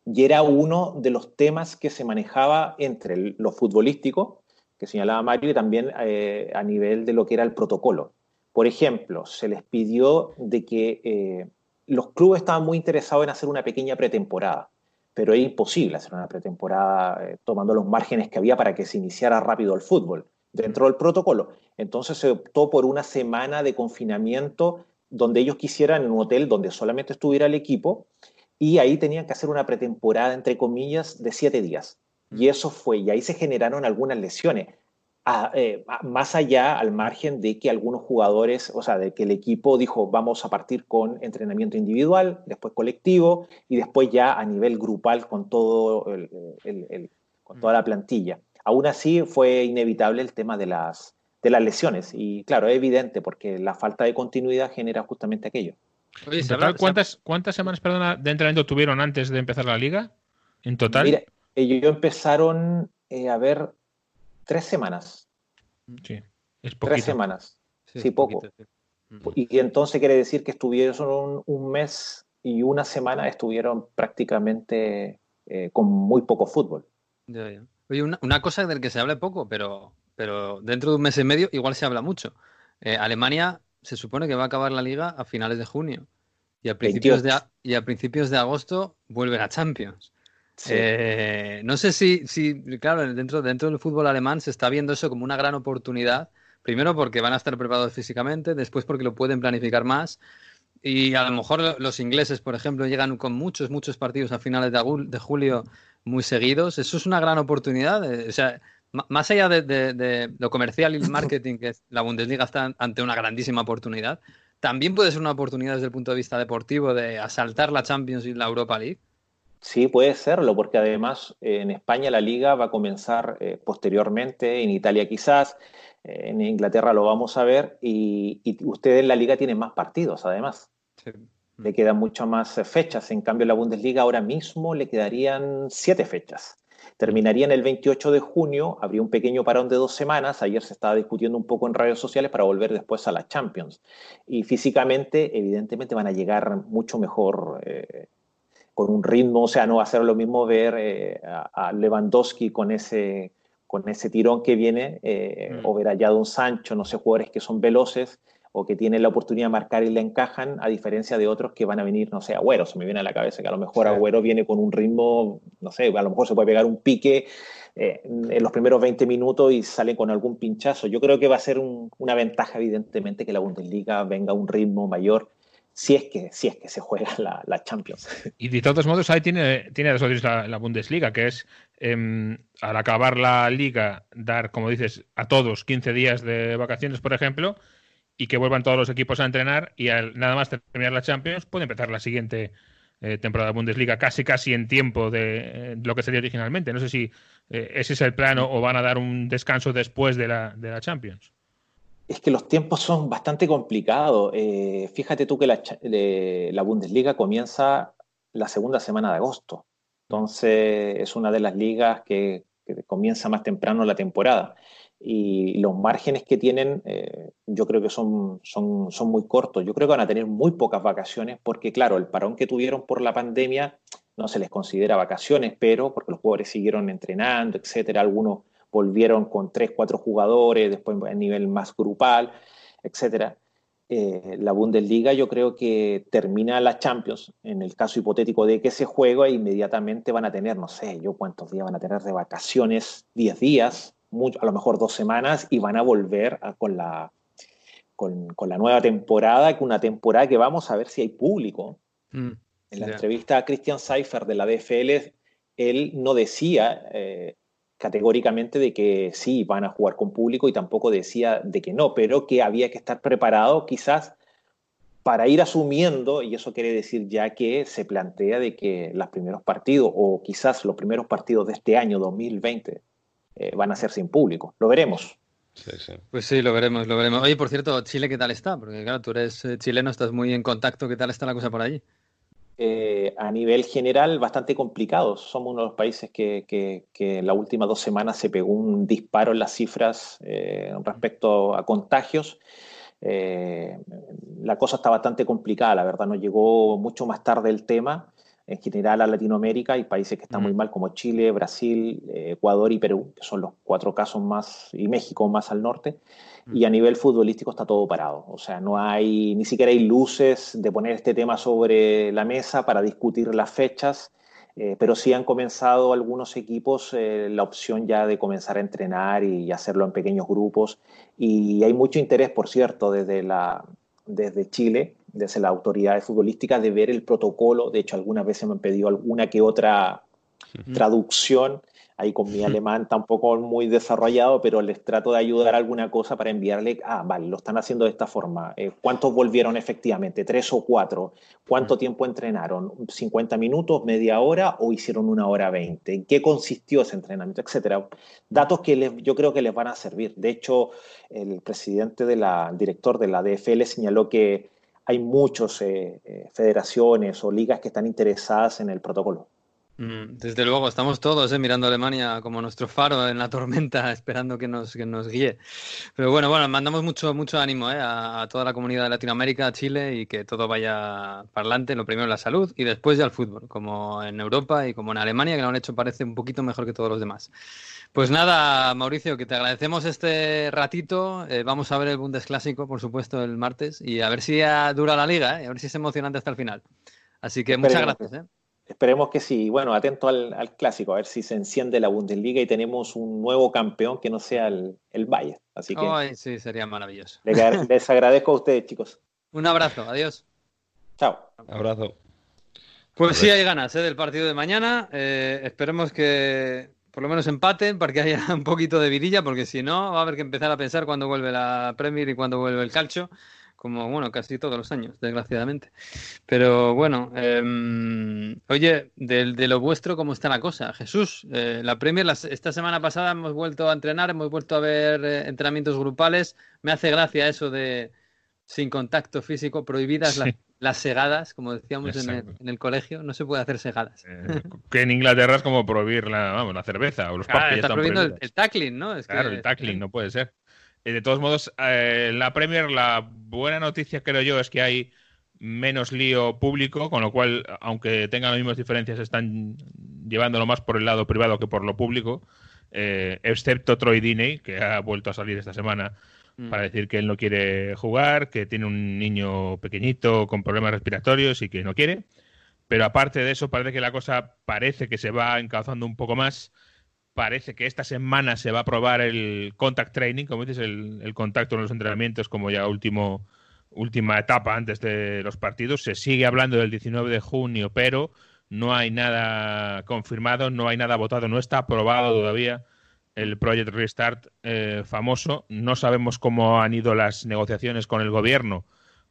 Y era uno de los temas que se manejaba entre lo futbolístico, que señalaba Mario, y también eh, a nivel de lo que era el protocolo. Por ejemplo, se les pidió de que eh, los clubes estaban muy interesados en hacer una pequeña pretemporada pero es imposible hacer una pretemporada eh, tomando los márgenes que había para que se iniciara rápido el fútbol dentro del protocolo. Entonces se optó por una semana de confinamiento donde ellos quisieran en un hotel donde solamente estuviera el equipo y ahí tenían que hacer una pretemporada, entre comillas, de siete días. Y eso fue, y ahí se generaron algunas lesiones. Eh, más allá, al margen de que algunos jugadores, o sea, de que el equipo dijo, vamos a partir con entrenamiento individual, después colectivo y después ya a nivel grupal con, todo con toda la plantilla. Aún así, fue inevitable el tema de las, de las lesiones y claro, es evidente porque la falta de continuidad genera justamente aquello. ¿En total, ¿cuántas, ¿cuántas semanas perdona, de entrenamiento tuvieron antes de empezar la liga? ¿En total? Mira, ellos empezaron eh, a ver Tres semanas. Sí, es Tres semanas. Sí, poco. Y entonces quiere decir que estuvieron un, mes y una semana estuvieron prácticamente eh, con muy poco fútbol. Oye, una, cosa del que se habla poco, pero, pero dentro de un mes y medio igual se habla mucho. Eh, Alemania se supone que va a acabar la liga a finales de junio y a principios, de, y a principios de agosto vuelve a Champions. Eh, no sé si, si, claro, dentro, dentro del fútbol alemán se está viendo eso como una gran oportunidad. Primero porque van a estar preparados físicamente, después porque lo pueden planificar más. Y a lo mejor los ingleses, por ejemplo, llegan con muchos, muchos partidos a finales de, julio muy seguidos. Eso es una gran oportunidad. Eh, o sea, más allá de, lo comercial y el marketing, que la Bundesliga está ante una grandísima oportunidad, también puede ser una oportunidad desde el punto de vista deportivo de asaltar la Champions y la Europa League. Sí, puede serlo, porque además eh, en España la liga va a comenzar eh, posteriormente, en Italia quizás, eh, en Inglaterra lo vamos a ver, y, ustedes en la liga tienen más partidos además. Le quedan muchas más fechas, en cambio la Bundesliga ahora mismo le quedarían siete fechas. Terminaría en el 28 de junio, habría un pequeño parón de dos semanas, ayer se estaba discutiendo un poco en redes sociales para volver después a la Champions. Y físicamente, evidentemente, van a llegar mucho mejor con un ritmo, o sea, no va a ser lo mismo ver eh, a, Lewandowski con ese, con ese tirón que viene, eh, mm. o ver a Jadon Sancho, no sé, jugadores que son veloces o que tienen la oportunidad de marcar y le encajan, a diferencia de otros que van a venir, no sé, Agüero, se me viene a la cabeza que a lo mejor Agüero viene con un ritmo, no sé, a lo mejor se puede pegar un pique eh, en los primeros 20 minutos y sale con algún pinchazo. Yo creo que va a ser una ventaja, evidentemente, que la Bundesliga venga a un ritmo mayor si es que, si es que se juega la, Champions. Y de todos modos, ahí tiene, tiene la, la Bundesliga, que es em, al acabar la liga, dar, como dices, a todos 15 días de vacaciones, por ejemplo, y que vuelvan todos los equipos a entrenar y al nada más terminar la Champions, puede empezar la siguiente eh, temporada de Bundesliga casi casi en tiempo de, lo que sería originalmente. No sé si eh, ese es el plano o van a dar un descanso después de la, de la Champions. Es que los tiempos son bastante complicados. Eh, fíjate tú que la, Bundesliga comienza la segunda semana de agosto. Entonces es una de las ligas que, comienza más temprano la temporada. Y los márgenes que tienen eh, yo creo que son, son, son muy cortos. Yo creo que van a tener muy pocas vacaciones porque, claro, el parón que tuvieron por la pandemia no se les considera vacaciones, pero porque los jugadores siguieron entrenando, etcétera. Algunos volvieron con tres, cuatro jugadores, después a nivel más grupal, etcétera. Eh, la Bundesliga yo creo que termina la Champions, en el caso hipotético de que se juega, inmediatamente van a tener, no sé, yo cuántos días van a tener de vacaciones, 10 días, a lo mejor dos semanas, y van a volver con, la, con, la nueva temporada, que una temporada que vamos a ver si hay público. Mm, en la entrevista a Christian Seifer de la DFL, él no decía... Eh, categóricamente de que sí, van a jugar con público y tampoco decía de que no, pero que había que estar preparado quizás para ir asumiendo, y eso quiere decir ya que se plantea de que los primeros partidos, o quizás los primeros partidos de este año 2020, eh, van a ser sin público. Lo veremos. Pues sí, lo veremos, lo veremos. Oye, por cierto, Chile, ¿qué tal está? Porque claro, tú eres eh, chileno, estás muy en contacto. ¿Qué tal está la cosa por allí? Eh, a nivel general bastante complicado. Somos uno de los países que, que, en las últimas dos semanas se pegó un disparo en las cifras eh, respecto a contagios. Eh, la cosa está bastante complicada, la verdad, nos llegó mucho más tarde el tema. En general a Latinoamérica hay países que están muy mal como Chile, Brasil, Ecuador y Perú, que son los cuatro casos más, y México más al norte y a nivel futbolístico está todo parado. O sea, no hay, ni siquiera hay luces de poner este tema sobre la mesa para discutir las fechas, eh, pero sí han comenzado algunos equipos eh, la opción ya de comenzar a entrenar y, hacerlo en pequeños grupos. Y hay mucho interés, por cierto, desde, la, desde Chile, desde la autoridad futbolística, de ver el protocolo. De hecho, algunas veces me han pedido alguna que otra traducción ahí con mi alemán tampoco muy desarrollado, pero les trato de ayudar alguna cosa para enviarle, ah, vale, lo están haciendo de esta forma. Eh, ¿Cuántos volvieron efectivamente? ¿Tres o cuatro? ¿Cuánto tiempo entrenaron? ¿50 minutos, media hora o hicieron una hora veinte? ¿En qué consistió ese entrenamiento? Etcétera. Datos que yo creo que les van a servir. De hecho, el presidente de la, director de la DFL señaló que hay muchas eh, eh, federaciones o ligas que están interesadas en el protocolo. Mm, desde luego, estamos todos eh, mirando a Alemania como nuestro faro en la tormenta, esperando que nos, que nos guíe. Pero bueno, bueno, mandamos mucho, mucho ánimo eh, a, toda la comunidad de Latinoamérica, a Chile, y que todo vaya para adelante. Lo primero la salud y después ya el fútbol, como en Europa y como en Alemania, que lo han hecho parece un poquito mejor que todos los demás. Pues nada, Mauricio, que te agradecemos este ratito. Eh, vamos a ver el Bundesclásico, por supuesto, el martes, y a ver si dura la liga, a ver si es emocionante hasta el final. Así que muchas gracias. Esperemos que sí. Bueno, atento al, clásico, a ver si se enciende la Bundesliga y tenemos un nuevo campeón que no sea el, el Bayern. Así que. sí, sería maravilloso. Les, agradezco a ustedes, chicos. Un abrazo, adiós. Chao. Abrazo. Pues sí, hay ganas ¿eh? del partido de mañana. Eh, esperemos que por lo menos empaten para que haya un poquito de vidilla, porque si no, va a haber que empezar a pensar cuándo vuelve la Premier y cuándo vuelve el calcio como bueno, casi todos los años, desgraciadamente. Pero bueno, em, oye, de, lo vuestro, ¿cómo está la cosa? Jesús, eh, la Premier, esta semana pasada hemos vuelto a entrenar, hemos vuelto a ver eh, entrenamientos grupales. Me hace gracia eso de sin contacto físico, prohibidas las, segadas, como decíamos en el, colegio, no se puede hacer segadas. Eh, que en Inglaterra es como prohibir la, vamos, la cerveza o los claro, está prohibiendo el, tackling, ¿no? claro, el tackling no puede ser. Eh, de todos modos, eh, la Premier, la buena noticia creo yo es que hay menos lío público, con lo cual, aunque tengan las mismas diferencias, están llevándolo más por el lado privado que por lo público, eh, excepto Troy Diney, que ha vuelto a salir esta semana mm. para decir que él no quiere jugar, que tiene un niño pequeñito con problemas respiratorios y que no quiere. Pero aparte de eso, parece que la cosa parece que se va encauzando un poco más parece que esta semana se va a probar el contact training, como dices, el, contacto en los entrenamientos como ya último, última etapa antes de los partidos. Se sigue hablando del 19 de junio, pero no hay nada confirmado, no hay nada votado, no está aprobado todavía el Project Restart eh, famoso. No sabemos cómo han ido las negociaciones con el gobierno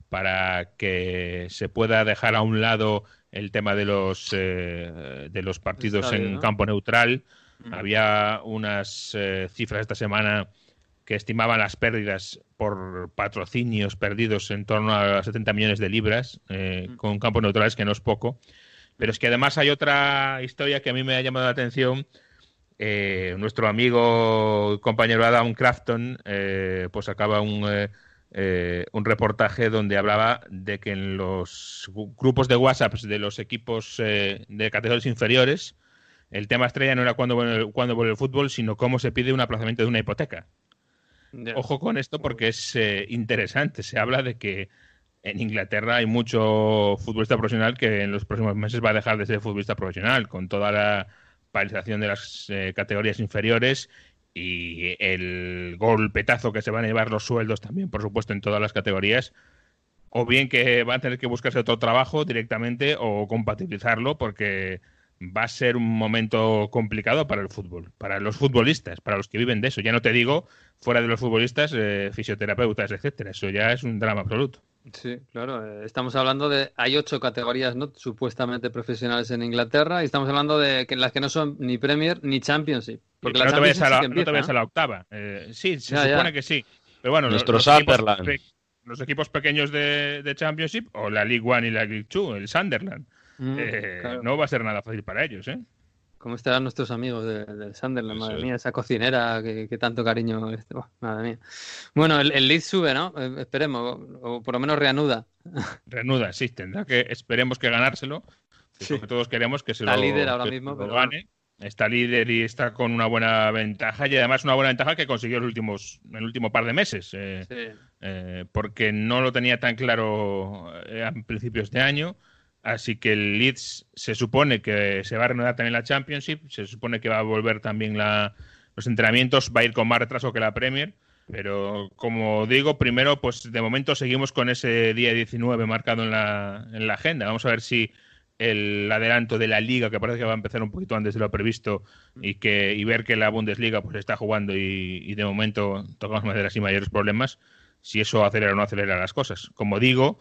para que se pueda dejar a un lado el tema de los, eh, de los partidos en campo neutral había unas eh, cifras esta semana que estimaban las pérdidas por patrocinios perdidos en torno a 70 millones de libras, eh, con campos neutrales, que no es poco. Pero es que además hay otra historia que a mí me ha llamado la atención. Eh, nuestro amigo compañero Adam Crafton pues acaba un, un reportaje donde hablaba de que en los grupos de WhatsApp de los equipos de categorías inferiores el tema estrella no era cuándo vuelve, vuelve el fútbol, sino cómo se pide un aplazamiento de una hipoteca. Ojo con esto porque es eh, interesante. Se habla de que en Inglaterra hay mucho futbolista profesional que en los próximos meses va a dejar de ser futbolista profesional, con toda la paralización de las eh, categorías inferiores y el golpetazo que se van a llevar los sueldos también, por supuesto, en todas las categorías. O bien que van a tener que buscarse otro trabajo directamente o compatibilizarlo porque va a ser un momento complicado para el fútbol, para los futbolistas, para los que viven de eso. Ya no te digo fuera de los futbolistas, eh, fisioterapeutas, etcétera. Eso ya es un drama absoluto. Sí, claro. Eh, estamos hablando de hay ocho categorías no supuestamente profesionales en Inglaterra y estamos hablando de que las que no son ni Premier ni Championship. Porque no, te vayas a la, octava. Eh, sí, se supone que sí. Pero bueno, Nuestro los, equipos, los, equipos, pequeños de, de, Championship o la League One y la League Two, el Sunderland mm, eh, no va a ser nada fácil para ellos, ¿eh? ¿Cómo estarán nuestros amigos del Sunderland? Madre mía, esa cocinera que, tanto cariño. Este, madre mía. Bueno, el, el, Leeds sube, ¿no? Eh, esperemos, o, por lo menos reanuda. Reanuda, sí, tendrá que, esperemos que ganárselo. Sí. todos queremos que se Está lo, líder ahora mismo, pero gane. Está líder y está con una buena ventaja y además una buena ventaja que consiguió los últimos, en el último par de meses. Eh, eh, porque no lo tenía tan claro a principios de año Así que el Leeds se supone que se va a reanudar también la Championship, se supone que va a volver también los entrenamientos, va a ir con más retraso que la Premier. Pero como digo, primero, pues de momento seguimos con ese día 19 marcado en la, en la agenda. Vamos a ver si el adelanto de la liga, que parece que va a empezar un poquito antes de lo previsto, y que y ver que la Bundesliga pues está jugando y, de momento tocamos maderas y mayores problemas, si eso acelera o no acelera las cosas. Como digo,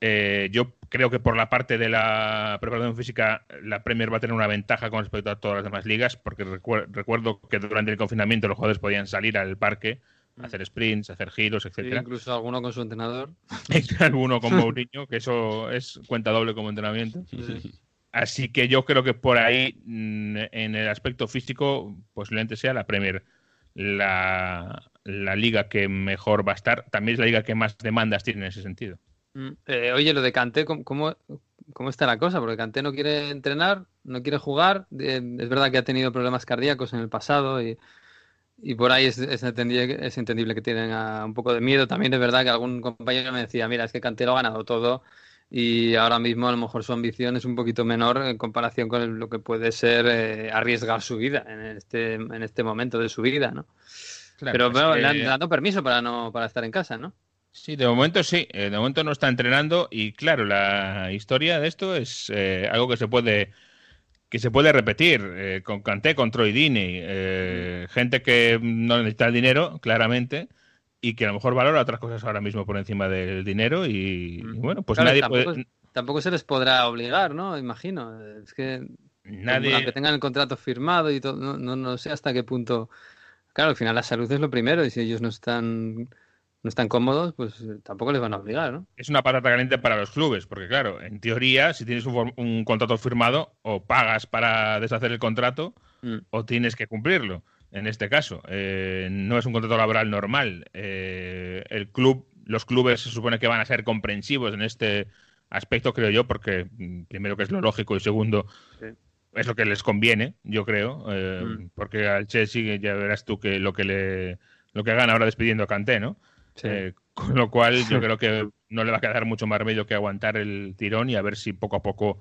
eh, yo creo que por la parte de la preparación física, la Premier va a tener una ventaja con respecto a todas las demás ligas, porque recuerdo que durante el confinamiento los jugadores podían salir al parque, mm. hacer sprints, hacer giros, etcétera. incluso alguno con su entrenador. alguno con Mourinho, que eso es cuenta doble como entrenamiento. Así que yo creo que por ahí, mm, en el aspecto físico, posiblemente sea la Premier la, la liga que mejor va a estar. También es la liga que más demandas tiene en ese sentido. Mm, eh, oye, lo de Canté, ¿cómo, ¿cómo, está la cosa? Porque Canté no quiere entrenar, no quiere jugar. Eh, es verdad que ha tenido problemas cardíacos en el pasado y, por ahí es, entendible, es, entendible, que tienen un poco de miedo. También es verdad que algún compañero me decía, mira, es que Canté lo ha ganado todo y ahora mismo a lo mejor su ambición es un poquito menor en comparación con lo que puede ser eh, arriesgar su vida en este, en este momento de su vida, ¿no? Pero le han dado permiso para no para estar en casa, ¿no? Sí, de momento sí, eh, de momento no está entrenando y claro, la historia de esto es eh, algo que se puede que se puede repetir eh, con Kanté, con Troy Dini, gente que no necesita el dinero, claramente, y que a lo mejor valora otras cosas ahora mismo por encima del dinero y, bueno, pues nadie tampoco, puede... Tampoco se les podrá obligar, ¿no? Imagino. Es que nadie... aunque tengan el contrato firmado y todo, no, no, no sé hasta qué punto... Claro, al final la salud es lo primero y si ellos no están no están cómodos, pues eh, tampoco les van a obligar, ¿no? Es una patata caliente para los clubes, porque claro, en teoría, si tienes un, contrato firmado, o pagas para deshacer el contrato, mm. o tienes que cumplirlo. En este caso, eh, no es un contrato laboral normal. Eh, el club, los clubes se supone que van a ser comprensivos en este aspecto, creo yo, porque mm, primero que es lo lógico y segundo es lo que les conviene, yo creo, mm. porque al Chelsea ya verás tú que lo que le lo que hagan ahora despidiendo a Kanté, ¿no? Eh, con lo cual yo creo que no le va a quedar mucho más remedio que aguantar el tirón y a ver si poco a poco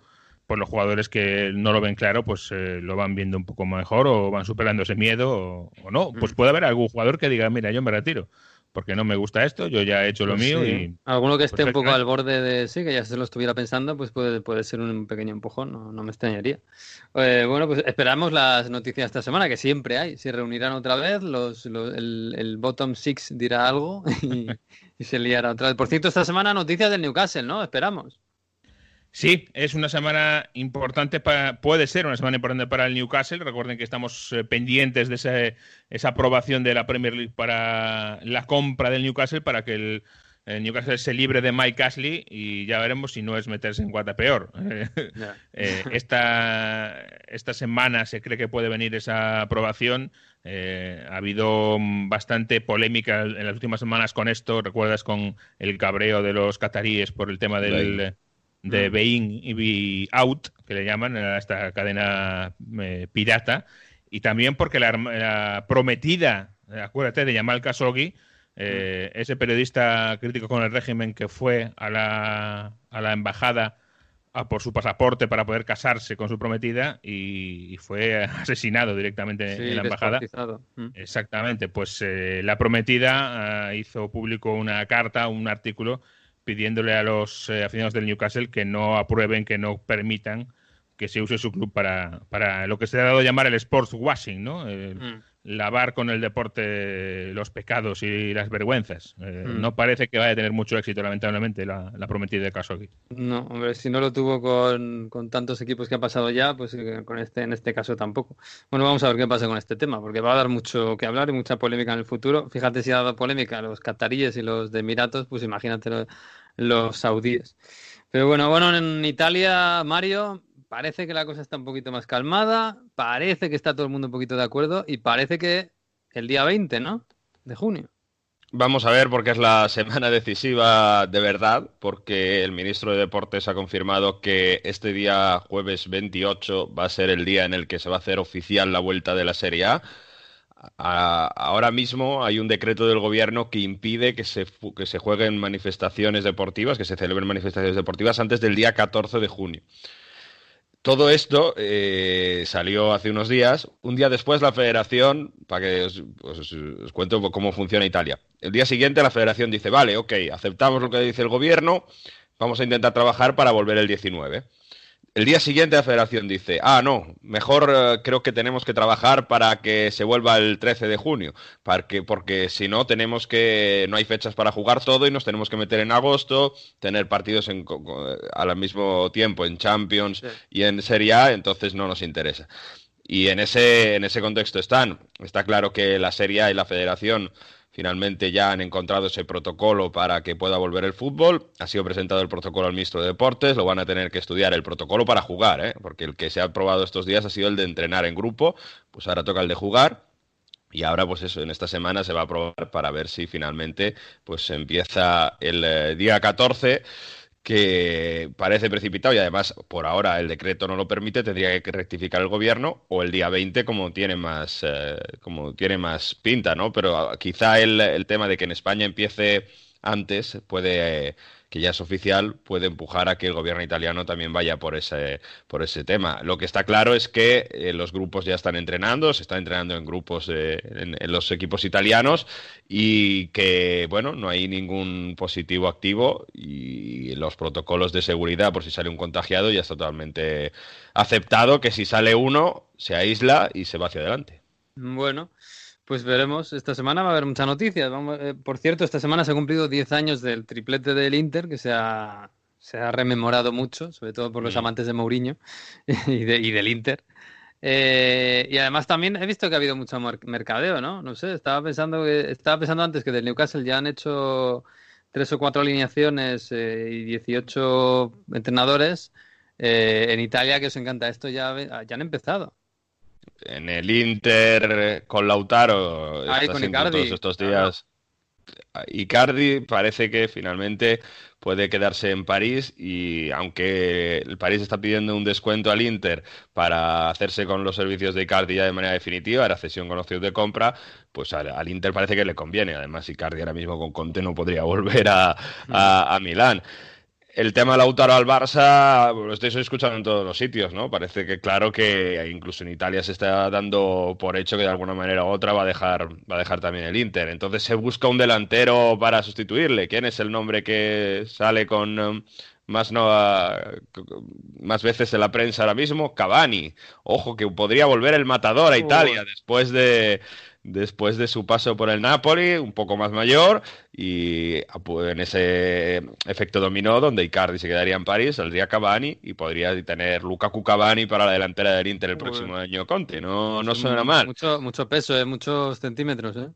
pues los jugadores que no lo ven claro pues eh, lo van viendo un poco mejor o van superando ese miedo o, no. Pues mm. puede haber algún jugador que diga, mira, yo me retiro porque no me gusta esto, yo ya he hecho lo pues mío y... Alguno que esté un poco al borde de sí, que ya se lo estuviera pensando, pues puede, puede ser un pequeño empujón, no, no me extrañaría. Eh, bueno, pues esperamos las noticias esta semana, que siempre hay. Se reunirán otra vez, los, el, el, bottom six dirá algo y, y se liará otra vez. Por cierto, esta semana noticias del Newcastle, ¿no? Esperamos. Sí, es una semana importante, para, puede ser una semana importante para el Newcastle. Recuerden que estamos eh, pendientes de esa aprobación de la Premier League para la compra del Newcastle, para que el, Newcastle se libre de Mike Ashley y ya veremos si no es meterse en cuata peor. Eh, esta, esta semana se cree que puede venir esa aprobación. Eh, ha habido bastante polémica en las últimas semanas con esto. ¿Recuerdas con el cabreo de los cataríes por el tema del de mm. Bein y Out, que le llaman a esta cadena eh, pirata, y también porque la, prometida, acuérdate, de Yamal Khashoggi, eh, mm. ese periodista crítico con el régimen que fue a la, a la embajada a por su pasaporte para poder casarse con su prometida y, fue asesinado directamente en la embajada. Mm. Exactamente, pues eh, la prometida ah, hizo público una carta, un artículo pidiéndole a los eh, aficionados del Newcastle que no aprueben, que no permitan que se use su club para, para lo que se ha dado a llamar el sports washing, ¿no? Mm. Lavar con el deporte los pecados y las vergüenzas. Eh, mm. No parece que vaya a tener mucho éxito, lamentablemente, la, prometida de aquí. No, hombre, si no lo tuvo con, con, tantos equipos que ha pasado ya, pues eh, con este, en este caso tampoco. Bueno, vamos a ver qué pasa con este tema, porque va a dar mucho que hablar y mucha polémica en el futuro. Fíjate si ha dado polémica a los cataríes y los de Emiratos, pues imagínate los saudíes. Pero bueno, bueno, en Italia, Mario, parece que la cosa está un poquito más calmada, parece que está todo el mundo un poquito de acuerdo y parece que el día 20, ¿no? De junio. Vamos a ver porque es la semana decisiva de verdad, porque el ministro de Deportes ha confirmado que este día jueves 28 va a ser el día en el que se va a hacer oficial la vuelta de la Serie A. ahora mismo hay un decreto del gobierno que impide que se, que se jueguen manifestaciones deportivas, que se celebren manifestaciones deportivas antes del día 14 de junio. Todo esto eh, salió hace unos días. Un día después la federación, para que os, os, cuento cómo funciona Italia. El día siguiente la federación dice, vale, ok, aceptamos lo que dice el gobierno, vamos a intentar trabajar para volver el 19. El día siguiente la federación dice, ah, no, mejor eh, creo que tenemos que trabajar para que se vuelva el 13 de junio, porque, porque si no tenemos que, no hay fechas para jugar todo y nos tenemos que meter en agosto, tener partidos al mismo tiempo en Champions y en Serie A, entonces no nos interesa. Y en ese, en ese contexto están. Está claro que la Serie A y la Federación Finalmente ya han encontrado ese protocolo para que pueda volver el fútbol. Ha sido presentado el protocolo al ministro de Deportes. Lo van a tener que estudiar el protocolo para jugar, ¿eh? porque el que se ha aprobado estos días ha sido el de entrenar en grupo. Pues ahora toca el de jugar. Y ahora, pues eso, en esta semana se va a aprobar para ver si finalmente pues empieza el eh, día 14 que parece precipitado y además por ahora el decreto no lo permite, tendría que rectificar el gobierno o el día 20 como tiene más, eh, como tiene más pinta, ¿no? Pero ah, quizá el, el, tema de que en España empiece antes puede que ya es oficial, puede empujar a que el gobierno italiano también vaya por ese, por ese tema. Lo que está claro es que eh, los grupos ya están entrenando, se están entrenando en grupos eh, en, los equipos italianos y que, bueno, no hay ningún positivo activo y los protocolos de seguridad por si sale un contagiado ya está totalmente aceptado que si sale uno se aísla y se va hacia adelante. Bueno, pues veremos, esta semana va a haber muchas noticias. Eh, por cierto, esta semana se ha cumplido 10 años del triplete del Inter, que se ha, se ha rememorado mucho, sobre todo por los mm. amantes de Mourinho y, del Inter. Eh, y además también he visto que ha habido mucho mercadeo, ¿no? No sé, estaba pensando, que, estaba pensando antes que del Newcastle ya han hecho tres o cuatro alineaciones eh, y 18 entrenadores. en Italia, que os encanta esto, ya, ya han empezado en el Inter con Lautaro con todos estos días. Icardi parece que finalmente puede quedarse en París y aunque el París está pidiendo un descuento al Inter para hacerse con los servicios de Icardi ya de manera definitiva, la cesión con opción de compra, pues al, Inter parece que le conviene. Además, Icardi ahora mismo con Conte no podría volver a, a, a Milán el tema Lautaro al Barça lo estáis escuchando en todos los sitios, ¿no? Parece que claro que incluso en Italia se está dando por hecho que de alguna manera u otra va a dejar, va a dejar también el Inter. Entonces se busca un delantero para sustituirle. ¿Quién es el nombre que sale con um, más no más veces en la prensa ahora mismo? Cavani. Ojo que podría volver el matador a Italia después de después de su paso por el Napoli, un poco más mayor, y en ese efecto dominó, donde Icardi se quedaría en París, saldría Cavani y podría tener Lukaku Cavani para la delantera del Inter el próximo año Conte. No, no suena mal. Mucho, mucho peso, ¿eh? muchos centímetros. ¿eh?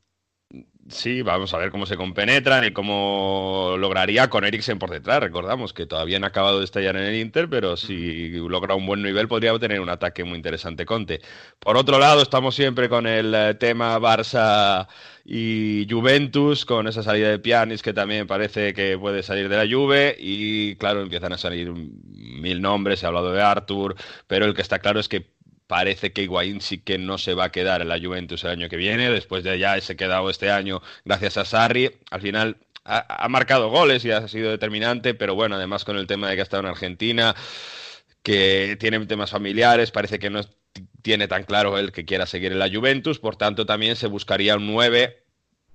Sí, vamos a ver cómo se compenetran y cómo lograría con Eriksen por detrás. Recordamos que todavía no ha acabado de estallar en el Inter, pero si logra un buen nivel podría tener un ataque muy interesante Conte. Por otro lado, estamos siempre con el eh, tema Barça y Juventus, con esa salida de Pianis que también parece que puede salir de la Juve y claro, empiezan a salir mil nombres, se ha hablado de Arthur, pero el que está claro es que parece que Higuaín sí que no se va a quedar en la Juventus el año que viene, después de ya ese quedado este año gracias a Sarri. Al final ha, marcado goles y ha sido determinante, pero bueno, además con el tema de que ha estado en Argentina, que tiene temas familiares, parece que no tiene tan claro el que quiera seguir en la Juventus, por tanto también se buscaría un 9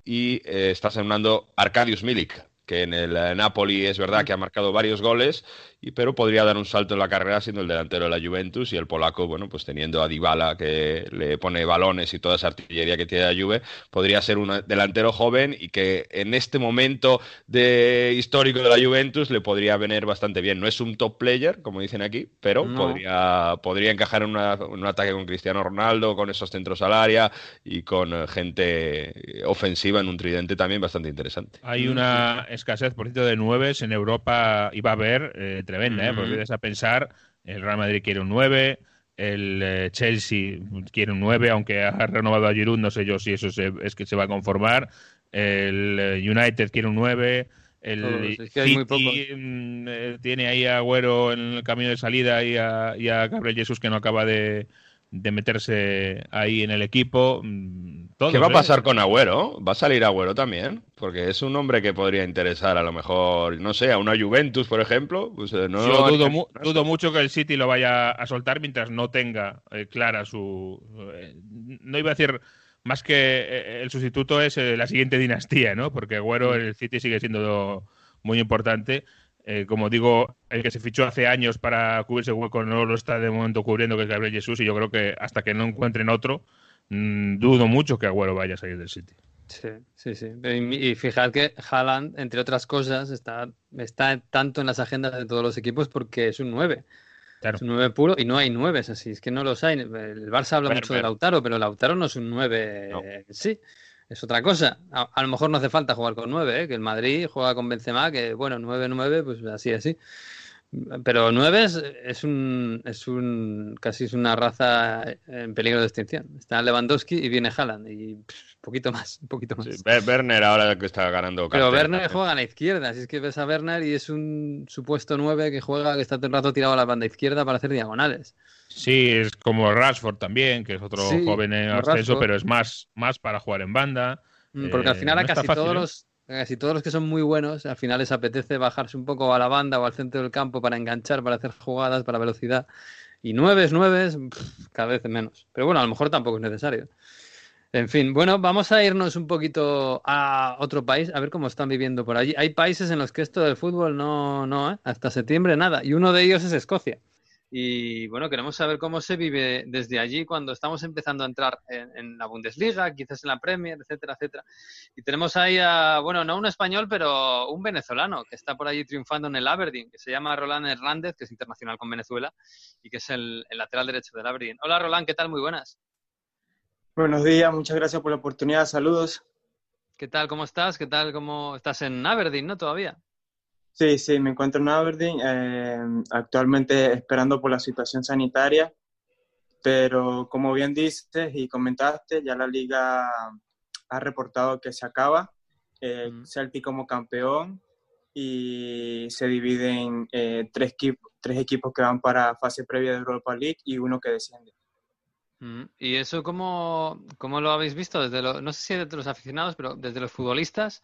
y eh, está sonando Arcadius Milik, que en el eh, Napoli es verdad que ha marcado varios goles y, pero podría dar un salto en la carrera siendo el delantero de la Juventus y el polaco, bueno, pues teniendo a Dybala que le pone balones y toda esa artillería que tiene la Juve, podría ser un delantero joven y que en este momento de histórico de la Juventus le podría venir bastante bien. No es un top player, como dicen aquí, pero podría, podría encajar en, un ataque con Cristiano Ronaldo, con esos centros al área y con gente ofensiva en un tridente también bastante interesante. Hay una escasez, por cierto, de nueves en Europa iba a haber eh, tremenda, ¿eh? Porque vienes a pensar, el Real Madrid quiere un 9, el eh, Chelsea quiere un 9, aunque ha renovado a Giroud, no sé yo si eso es que se va a conformar. El eh, United quiere un 9. El City mm, tiene ahí a Agüero en el camino de salida y a, y a Gabriel Jesús que no acaba de, de meterse ahí en el equipo. Mm, ¿Qué va a ¿eh? pasar con Agüero? ¿Va a salir Agüero también? Porque es un hombre que podría interesar a lo mejor, no sé, a una Juventus, por ejemplo. Pues, eh, no, Yo dudo, mucho que el City lo vaya a soltar mientras no tenga eh, clara su... no iba a decir más que el sustituto es la siguiente dinastía, ¿no? Porque Agüero en el City sigue siendo muy importante eh, como digo, el que se fichó hace años para cubrirse hueco no lo está de momento cubriendo, que es Gabriel Jesús, y yo creo que hasta que no encuentren otro, mm, dudo mucho que Agüero vaya a salir del City. Sí, sí, sí. Y, fijad que Haaland, entre otras cosas, está, está tanto en las agendas de todos los equipos porque es un 9. Es un 9 puro y no hay 9 así, es que no los hay. El Barça habla mucho de Lautaro, pero Lautaro no es un 9 sí es otra cosa. A, lo mejor no hace falta jugar con 9, ¿eh? que el Madrid juega con Benzema, que bueno, 9-9, pues así, así. Pero 9 es, un, es un casi es una raza en peligro de extinción. Está Lewandowski y viene Haaland y poquito más, un poquito más. Werner ahora que está ganando. Pero Werner juega a la izquierda, si es que ves a Werner y es un supuesto 9 que juega, que está todo el rato tirado a la banda izquierda para hacer diagonales. Sí, es como Rashford también, que es otro joven en ascenso, pero es más, más para jugar en banda. Mm, porque al eh, final a casi todos ¿eh? los casi todos los que son muy buenos, al final les apetece bajarse un poco a la banda o al centro del campo para enganchar, para hacer jugadas, para velocidad. Y nueves, nueves, cada vez menos. Pero bueno, a lo mejor tampoco es necesario. En fin, bueno, vamos a irnos un poquito a otro país, a ver cómo están viviendo por allí. Hay países en los que esto del fútbol no, no, ¿eh? hasta septiembre nada. Y uno de ellos es Escocia. Y bueno, queremos saber cómo se vive desde allí cuando estamos empezando a entrar en, la Bundesliga, quizás en la Premier, etcétera, etcétera. Y tenemos ahí a, bueno, no un español, pero un venezolano que está por allí triunfando en el Aberdeen, que se llama Roland Hernández, que es internacional con Venezuela y que es el, lateral derecho del Aberdeen. Hola Roland, ¿qué tal? Muy buenas. Buenos días, muchas gracias por la oportunidad, saludos. ¿Qué tal? ¿Cómo estás? ¿Qué tal? ¿Cómo estás en Aberdeen, no? Todavía. Sí, sí, me encuentro en Aberdeen, eh, actualmente esperando por la situación sanitaria, pero como bien dices y comentaste, ya la liga ha reportado que se acaba, eh, Celtic como campeón y se dividen eh, tres, tres equipos que van para fase previa de Europa League y uno que desciende. ¿Y eso cómo, cómo, lo habéis visto? Desde no sé si desde los aficionados, pero desde los futbolistas.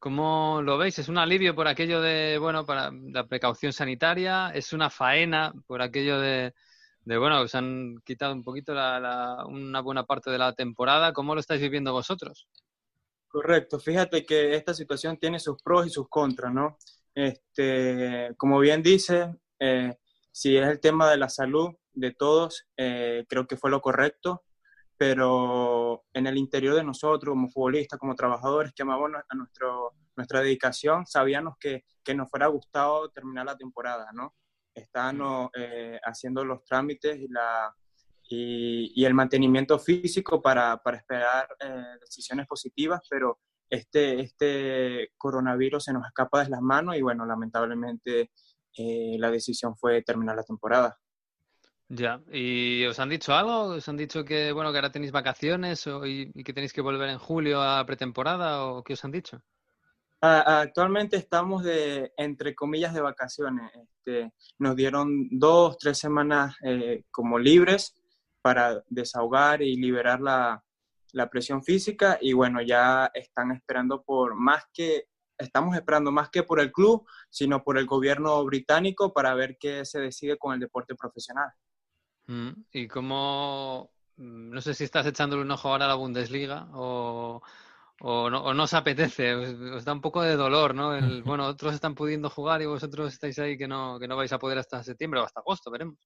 ¿Cómo lo veis? ¿Es un alivio por aquello de, bueno, para la precaución sanitaria? ¿Es una faena por aquello de, de bueno, os han quitado un poquito la, una buena parte de la temporada? ¿Cómo lo estáis viviendo vosotros? Correcto, fíjate que esta situación tiene sus pros y sus contras, ¿no? Este, como bien dice, eh, si es el tema de la salud de todos, eh, creo que fue lo correcto pero en el interior de nosotros, como futbolistas, como trabajadores que amamos a nuestra dedicación, sabíamos que, que nos fuera gustado terminar la temporada, ¿no? Estábamos eh, haciendo los trámites y, la, y, el mantenimiento físico para, para esperar eh, decisiones positivas, pero este, este coronavirus se nos escapa de las manos y bueno, lamentablemente eh, la decisión fue terminar la temporada. Ya, ¿y os han dicho algo? ¿Os han dicho que bueno que ahora tenéis vacaciones y, que tenéis que volver en julio a pretemporada o qué os han dicho? Actualmente estamos de, entre comillas, de vacaciones. Este, nos dieron dos, tres semanas eh, como libres para desahogar y liberar la, la presión física y bueno, ya están esperando por más que, estamos esperando más que por el club, sino por el gobierno británico para ver qué se decide con el deporte profesional. Mm, y cómo, mm, no sé si estás echándole un ojo ahora a la Bundesliga o, o, no, o no os apetece, os, da un poco de dolor, ¿no? El, bueno, otros están pudiendo jugar y vosotros estáis ahí que no, que no vais a poder hasta septiembre o hasta agosto, veremos.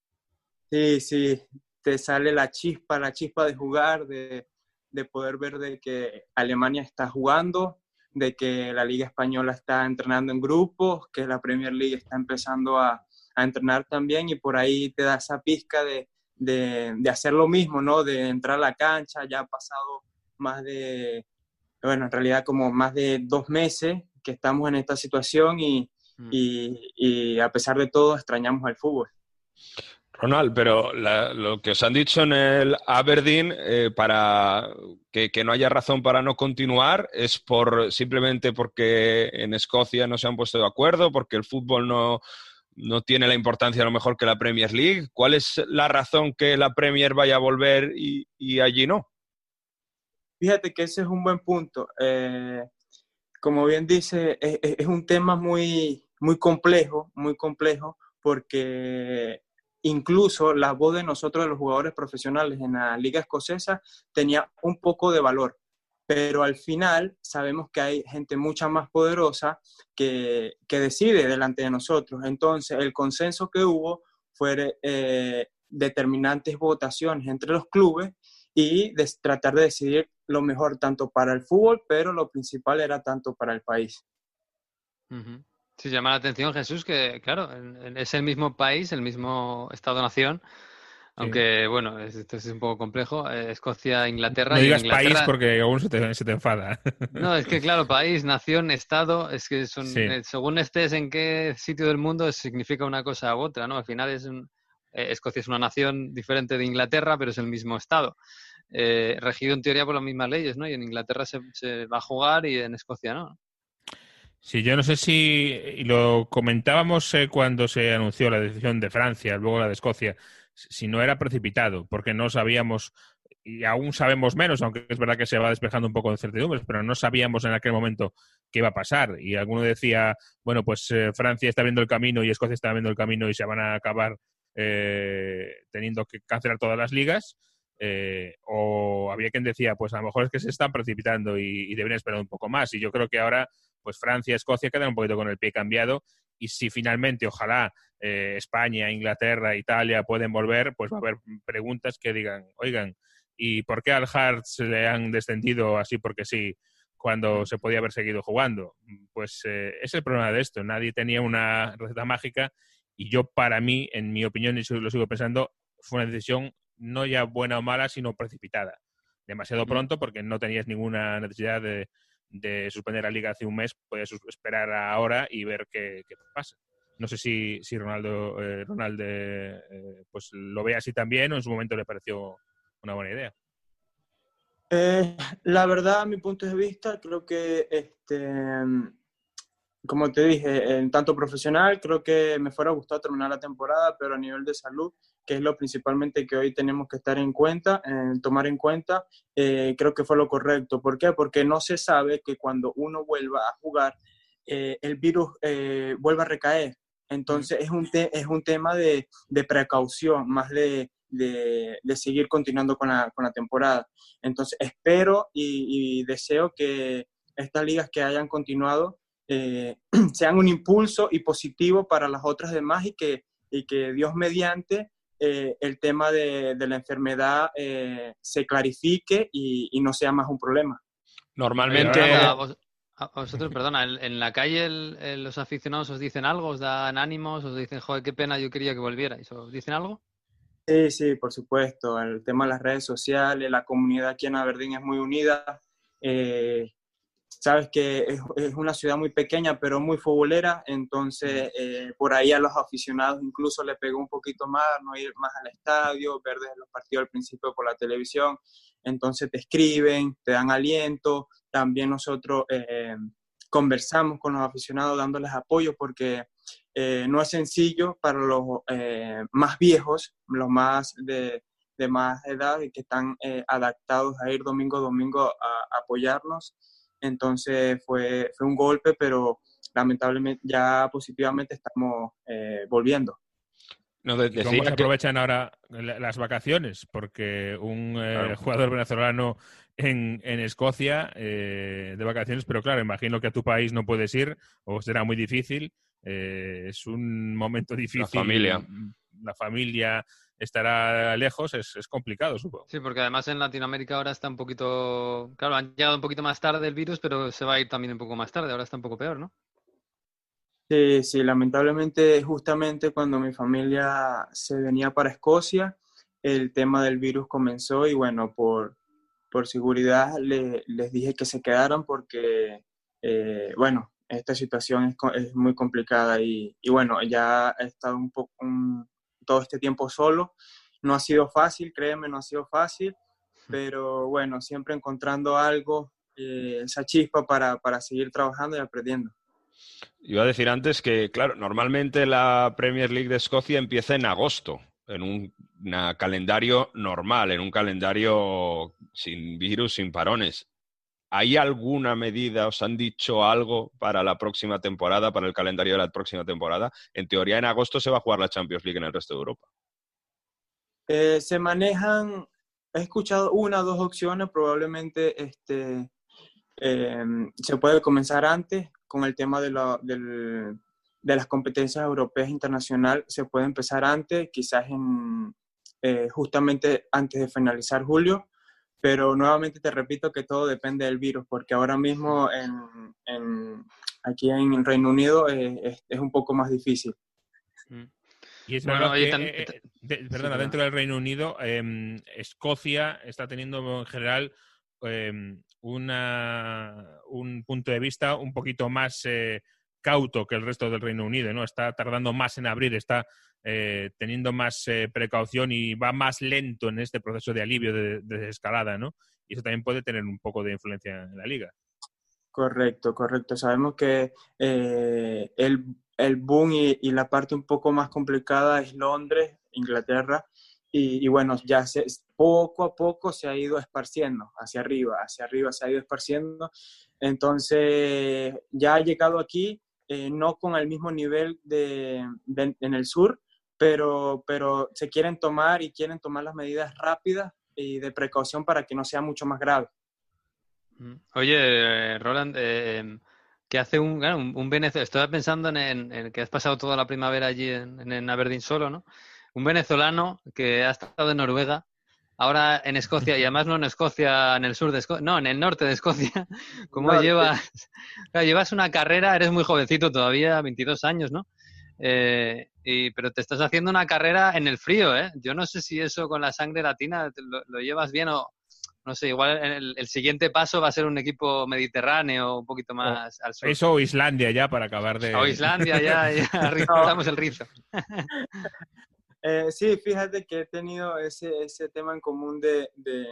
Sí, sí, te sale la chispa, la chispa de jugar, de, de poder ver de que Alemania está jugando, de que la Liga Española está entrenando en grupos, que la Premier League está empezando a, a entrenar también y por ahí te da esa pizca de, de, de, hacer lo mismo, ¿no? De entrar a la cancha, ya ha pasado más de, bueno, en realidad como más de dos meses que estamos en esta situación y, mm. y, y, a pesar de todo extrañamos el fútbol. Ronald, pero lo que os han dicho en el Aberdeen eh, para que, que, no haya razón para no continuar es por simplemente porque en Escocia no se han puesto de acuerdo, porque el fútbol no, no tiene la importancia a lo mejor que la Premier League. ¿Cuál es la razón que la Premier vaya a volver y, y allí no? Fíjate que ese es un buen punto. Eh, como bien dice, es, es, un tema muy, muy complejo, muy complejo, porque incluso la voz de nosotros, de los jugadores profesionales en la liga escocesa, tenía un poco de valor. Pero al final sabemos que hay gente mucha más poderosa que, que decide delante de nosotros. Entonces, el consenso que hubo fue eh, determinantes votaciones entre los clubes y tratar de decidir lo mejor tanto para el fútbol, pero lo principal era tanto para el país. Sí, llama la atención, Jesús, que claro, es el mismo país, el mismo Estado-nación, aunque bueno, esto es un poco complejo. Eh, Escocia, Inglaterra. No digas país porque aún se te, se te, enfada. No, es que claro, país, nación, Estado, es que son, eh, según estés en qué sitio del mundo, significa una cosa u otra, ¿no? Al final es un, eh, Escocia es una nación diferente de Inglaterra, pero es el mismo Estado. regido en teoría por las mismas leyes, ¿no? Y en Inglaterra se, se va a jugar y en Escocia no. Sí, yo no sé si, y lo comentábamos eh, cuando se anunció la decisión de Francia, luego la de Escocia, si no era precipitado, porque no sabíamos, y aún sabemos menos, aunque es verdad que se va despejando un poco de incertidumbres, pero no sabíamos en aquel momento qué iba a pasar. Y alguno decía, bueno, pues eh, Francia está viendo el camino y Escocia está viendo el camino y se van a acabar eh, teniendo que cancelar todas las ligas. o había quien decía, pues a lo mejor es que se están precipitando y, y deberían esperar un poco más. Y yo creo que ahora pues Francia, Escocia quedan un poquito con el pie cambiado y si finalmente, ojalá, eh, España, Inglaterra, Italia pueden volver, pues va a haber preguntas que digan, oigan, ¿y por qué al Hearts le han descendido así porque sí? cuando se podía haber seguido jugando. Pues eh, es el problema de esto. Nadie tenía una receta mágica y yo, para mí, en mi opinión, y lo sigo pensando, fue una decisión no ya buena o mala, sino precipitada. Demasiado pronto porque no tenías ninguna necesidad de, de suspender la liga hace un mes, puedes esperar ahora y ver qué, pasa. No sé si, si Ronaldo, eh, Ronaldo eh, pues lo ve así también o en su momento le pareció una buena idea. Eh, la verdad, a mi punto de vista, creo que, este, como te dije, en tanto profesional, creo que me fuera gustado terminar la temporada, pero a nivel de salud, que es lo principalmente que hoy tenemos que estar en cuenta, en tomar en cuenta, eh, creo que fue lo correcto. ¿Por qué? Porque no se sabe que cuando uno vuelva a jugar, eh, el virus eh, vuelva a recaer. Entonces es un, es un tema de, de precaución, más de, de, seguir continuando con la, con la temporada. Entonces espero y, deseo que estas ligas que hayan continuado sean un impulso y positivo para las otras demás y que, y que Dios mediante eh, el tema de, la enfermedad eh, se clarifique y, no sea más un problema. Normalmente... A vosotros, perdona, en la calle los aficionados os dicen algo, os dan ánimos, os dicen, joder, qué pena, yo quería que volvierais, ¿os dicen algo? Sí, sí, por supuesto. El tema de las redes sociales, la comunidad aquí en Aberdeen es muy unida. Eh, sabes que es, una ciudad muy pequeña, pero muy futbolera, entonces eh, por ahí a los aficionados incluso le pegó un poquito más, no ir más al estadio, ver desde los partidos al principio por la televisión, entonces te escriben, te dan aliento, también nosotros eh, conversamos con los aficionados dándoles apoyo porque eh, no es sencillo para los más viejos, los más de, más edad y que están adaptados a ir domingo a domingo a apoyarnos entonces fue, fue un golpe, pero lamentablemente ya positivamente estamos eh, volviendo. No, ¿Cómo se aprovechan ahora las vacaciones? Porque un eh, jugador venezolano en, en Escocia eh, de vacaciones, pero claro, imagino que a tu país no puedes ir o será muy difícil. es un momento difícil. La familia. La familia, estará lejos, es, es, complicado, supongo. Sí, porque además en Latinoamérica ahora está un poquito, claro, han llegado un poquito más tarde el virus, pero se va a ir también un poco más tarde, ahora está un poco peor, ¿no? Sí, sí, lamentablemente justamente cuando mi familia se venía para Escocia, el tema del virus comenzó y bueno, por, por seguridad le, les dije que se quedaran porque, eh, bueno, esta situación es, muy complicada y, bueno, ya he estado un poco todo este tiempo solo. No ha sido fácil, créeme, no ha sido fácil, pero bueno, siempre encontrando algo, eh, esa chispa para, para seguir trabajando y aprendiendo. Iba a decir antes que, claro, normalmente la Premier League de Escocia empieza en agosto, en un calendario normal, en un calendario sin virus, sin parones. ¿Hay alguna medida, os han dicho algo para la próxima temporada, para el calendario de la próxima temporada? En teoría, en agosto se va a jugar la Champions League en el resto de Europa. Eh, se manejan, he escuchado una o dos opciones, probablemente este, em, se puede comenzar antes con el tema de, de las competencias europeas internacionales, se puede empezar antes, quizás en, eh, justamente antes de finalizar julio, pero nuevamente te repito que todo depende del virus, porque ahora mismo en, aquí en el Reino Unido es, un poco más difícil. Mm. Y es bueno, que, eh, eh, perdona, dentro del Reino Unido, em, Escocia está teniendo en general em, una, un punto de vista un poquito más eh, cauto que el resto del Reino Unido, ¿no? Está tardando más en abrir, está eh, teniendo más eh, precaución y va más lento en este proceso de alivio de, desescalada, ¿no? Y eso también puede tener un poco de influencia en la liga. Correcto, correcto. Sabemos que eh, el, el, boom y, la parte un poco más complicada es Londres, Inglaterra, y, bueno, ya se, poco a poco se ha ido esparciendo hacia arriba, hacia arriba se ha ido esparciendo. Entonces, ya ha llegado aquí, no con el mismo nivel de, en el sur, pero, pero se quieren tomar y quieren tomar las medidas rápidas y de precaución para que no sea mucho más grave. Mm. Oye, Roland, eh, ¿qué hace un, un, venezolano? Estaba pensando en, que has pasado toda la primavera allí en, en Aberdeen solo, ¿no? Un venezolano que ha estado en Noruega, ahora en Escocia, y además no en Escocia, en el sur de Escocia, no, en el norte de Escocia. ¿Cómo llevas? llevas una carrera, eres muy jovencito todavía, 22 años, ¿no? Eh, y, pero te estás haciendo una carrera en el frío, ¿eh? Yo no sé si eso con la sangre latina lo, llevas bien o no sé, igual el, siguiente paso va a ser un equipo mediterráneo, un poquito más al sur. Eso o Islandia ya para acabar de... O Islandia ya, ya rizamos el rizo. Eh, sí, fíjate que he tenido ese, ese tema en común de, de,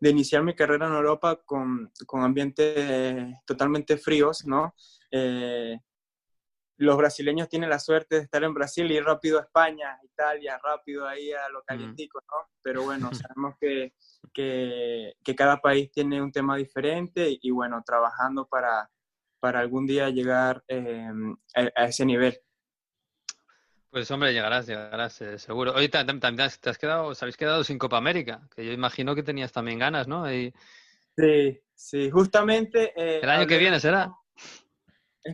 de, iniciar mi carrera en Europa con, con ambientes totalmente fríos, ¿no? Eh, los brasileños tienen la suerte de estar en Brasil y ir rápido a España, Italia, rápido ahí a lo calientico, ¿no? Pero bueno, sabemos que, que, cada país tiene un tema diferente y, bueno, trabajando para, para algún día llegar em, a, ese nivel. Pues hombre, llegarás, llegarás, eh, seguro. Oye, también te has quedado, os habéis quedado sin Copa América, que yo imagino que tenías también ganas, ¿no? Sí, sí, justamente... Eh, El año que viene será.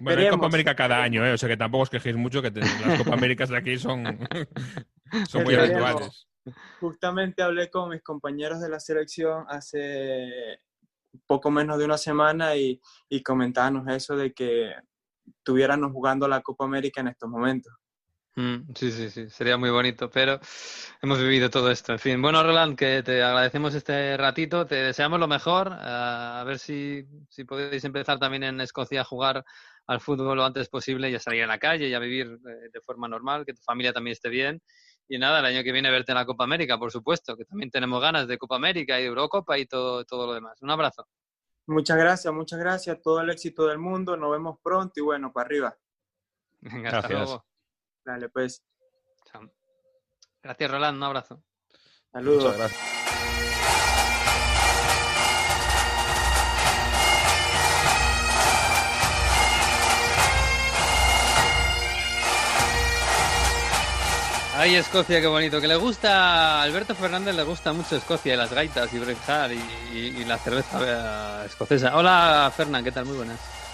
Bueno, hay Copa América cada año, ¿eh? o sea que tampoco os quejéis mucho, que las Copa Américas de aquí son, son muy habituales. Justamente hablé con mis compañeros de la selección hace poco menos de una semana y, y comentábamos eso de que estuviéramos jugando la Copa América en estos momentos. Mm, sí, sí, sí, sería muy bonito, pero hemos vivido todo esto. En fin, bueno, Roland, que te agradecemos este ratito, te deseamos lo mejor, a ver si, si podéis empezar también en Escocia a jugar al fútbol lo antes posible y a salir a la calle y a vivir eh, de forma normal, que tu familia también esté bien. Y nada, el año que viene verte en la Copa América, por supuesto, que también tenemos ganas de Copa América y de Eurocopa y todo, todo lo demás. Un abrazo. Muchas gracias, muchas gracias. Todo el éxito del mundo. Nos vemos pronto y bueno, para arriba. hasta luego. Dale, pues. Gracias, Roland. Un abrazo. Saludos. gracias. Ay, Escocia, qué bonito. Que le gusta, a Alberto Fernández le gusta mucho Escocia y las gaitas y Brexar y, y, la cerveza escocesa. Hola, Fernán, ¿qué tal? Muy buenas.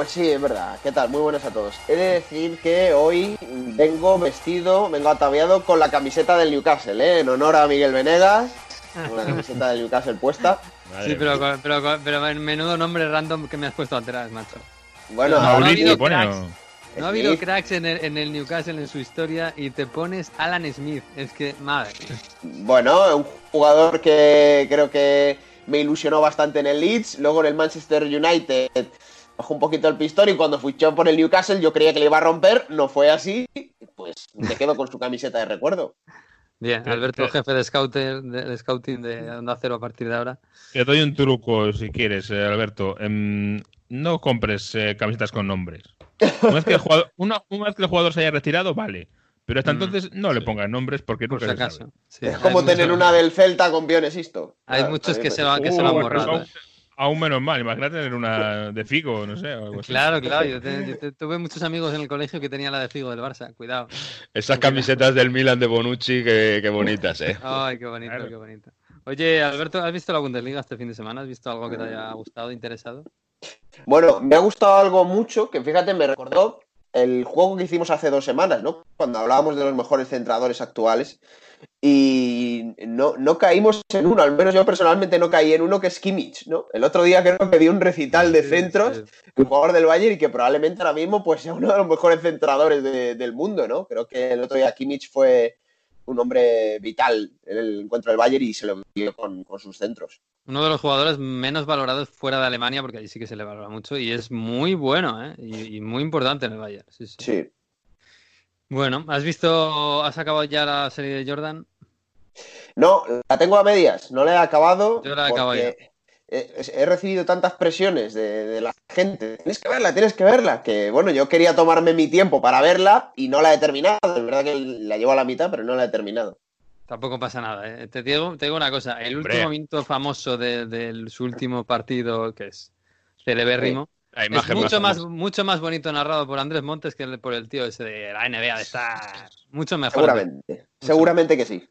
Pues sí, es verdad. ¿Qué tal? Muy buenas a todos. He de decir que hoy vengo vestido, vengo ataviado con la camiseta del Newcastle, ¿eh? en honor a Miguel Venegas. Con la camiseta del Newcastle puesta. sí, pero, pero, pero, menudo nombre random que me has puesto atrás, macho. Bueno, no, ha habido cracks, no ha habido cracks en el, en el, Newcastle en su historia y te pones Alan Smith. Es que, madre. Bueno, un jugador que creo que me ilusionó bastante en el Leeds, luego en el Manchester United bajó un poquito el pistón y cuando fichó por el Newcastle yo creía que le iba a romper, no fue así, pues me quedo con su camiseta de recuerdo. Bien, Alberto, jefe de, scouter, de, scouting de Onda Cero a partir de ahora. Te doy un truco si quieres, eh, Alberto. Em, no compres eh, camisetas con nombres. Una vez, que el jugador, una, vez que el jugador se haya retirado, vale. Pero hasta mm, entonces no le pongan nombres porque no Por si acaso. es como tener una del Celta con Pionesisto. Hay muchos que, se, va, que se lo han. Aún menos mal, imagínate tener una de Figo, no sé. Algo así. Claro, claro. Yo, tuve muchos amigos en el colegio que tenían la de Figo del Barça, cuidado. Esas camisetas del Milan de Bonucci, qué, bonitas, ¿eh? Ay, qué bonito, qué bonito. Oye, Alberto, ¿has visto la Bundesliga este fin de semana? ¿Has visto algo que te haya gustado, interesado? Bueno, me ha gustado algo mucho que fíjate, me recordó el juego que hicimos hace dos semanas, ¿no? Cuando hablábamos de los mejores centradores actuales y no, no, caímos en uno, al menos yo personalmente no caí en uno que es Kimmich, ¿no? El otro día creo que dio un recital de centros, un jugador del Bayern y que probablemente ahora mismo pues sea uno de los mejores centradores del mundo, ¿no? Creo que el otro día Kimmich fue un hombre vital en el encuentro del Bayern y se lo vio con, sus centros. Uno de los jugadores menos valorados fuera de Alemania, porque allí sí que se le valora mucho y es muy bueno, ¿eh? Y, muy importante en el Bayern. sí. sí. Bueno, ¿has visto, has acabado ya la serie de Jordan? No, la tengo a medias, no la he acabado. Yo la he acabado ya. He, recibido tantas presiones de, la gente. Tienes que verla, tienes que verla. Que bueno, yo quería tomarme mi tiempo para verla y no la he terminado. Es verdad que la llevo a la mitad, pero no la he terminado. Tampoco pasa nada. ¿eh? Te, digo, te, digo, una cosa. El último minuto famoso de, su último partido, que es celebérrimo, es mucho más, mucho más bonito narrado por Andrés Montes que por el tío ese de la NBA de estar mucho mejor. Seguramente, seguramente que sí.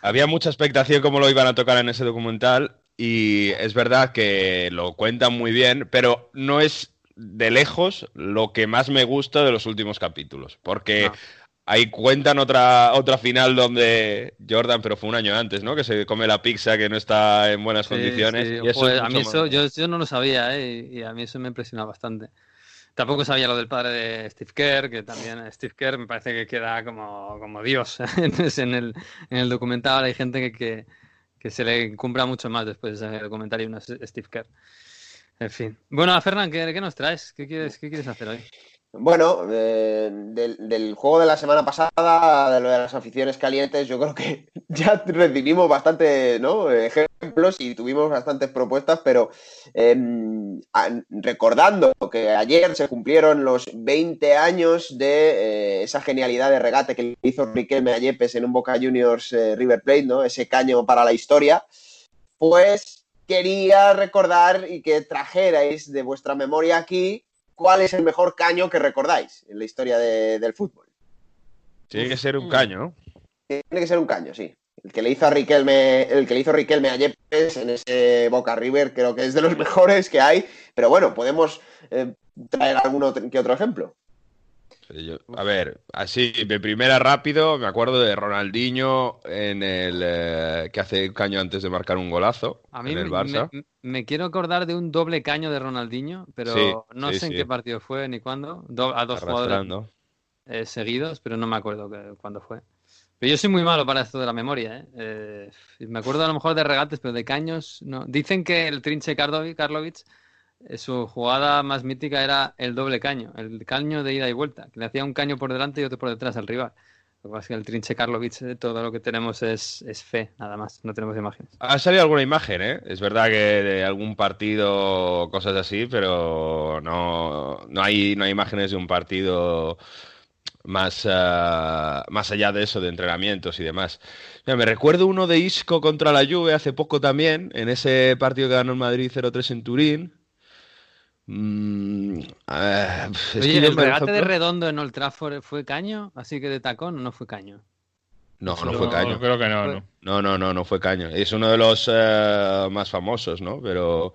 Había mucha expectación cómo lo iban a tocar en ese documental y es verdad que lo cuentan muy bien, pero no es de lejos lo que más me gusta de los últimos capítulos, porque Ahí cuentan otra, otra final donde Jordan, pero fue un año antes, ¿no? Que se come la pizza que no está en buenas condiciones. a mí eso, yo, no lo sabía, ¿eh? Y, a mí eso me impresiona bastante. Tampoco sabía lo del padre de Steve Kerr, que también Steve Kerr me parece que queda como, como Dios en, el, en el documental. Hay gente que, que, se le cumpla mucho más después de ese documental y uno Steve Kerr. En fin. Bueno, Fernán, ¿qué, ¿qué, nos traes? ¿Qué quieres, ¿Qué quieres hacer hoy? Bueno, eh, del, juego de la semana pasada, de lo de las aficiones calientes, yo creo que ya recibimos bastante ¿no? ejemplos y tuvimos bastantes propuestas, pero em, recordando que ayer se cumplieron los 20 años de eh, esa genialidad de regate que hizo Riquelme a en un Boca Juniors eh, River Plate, ¿no? ese caño para la historia, pues quería recordar y que trajerais de vuestra memoria aquí cuál es el mejor caño que recordáis en la historia del fútbol. Tiene que ser un caño, ¿no? Tiene que ser un caño, sí. El que le hizo a Riquelme, el que le hizo Riquelme a Yepes en ese Boca River, creo que es de los mejores que hay. Pero bueno, podemos eh, traer alguno que otro ejemplo a ver, así, de primera rápido, me acuerdo de Ronaldinho en el eh, que hace un caño antes de marcar un golazo a mí en el Barça. Me, quiero acordar de un doble caño de Ronaldinho, pero no sé en qué partido fue ni cuándo. a dos jugadores eh, seguidos, pero no me acuerdo cuándo fue. Pero yo soy muy malo para esto de la memoria. ¿eh? me acuerdo a lo mejor de regates, pero de caños no. Dicen que el Trinche Karlovic eh, su jugada más mítica era el doble caño, el caño de ida y vuelta, que le hacía un caño por delante y otro por detrás al rival. Lo que pasa es que el Trinche Karlovic, eh, todo lo que tenemos es, fe, nada más, no tenemos imágenes. Ha salido alguna imagen, ¿eh? Es verdad que de algún partido, cosas así, pero no, no, hay, no hay imágenes de un partido más, eh, más allá de eso, de entrenamientos y demás. me recuerdo uno de Isco contra la Juve hace poco también, en ese partido que ganó el Madrid 0-3 en Turín Mm, Oye, ¿el regate de redondo en Old Trafford fue caño? ¿Así que de tacón o no fue caño? No, no, fue caño. creo que no, no. No, no, no, no fue caño. Es uno de los eh, más famosos, ¿no? Pero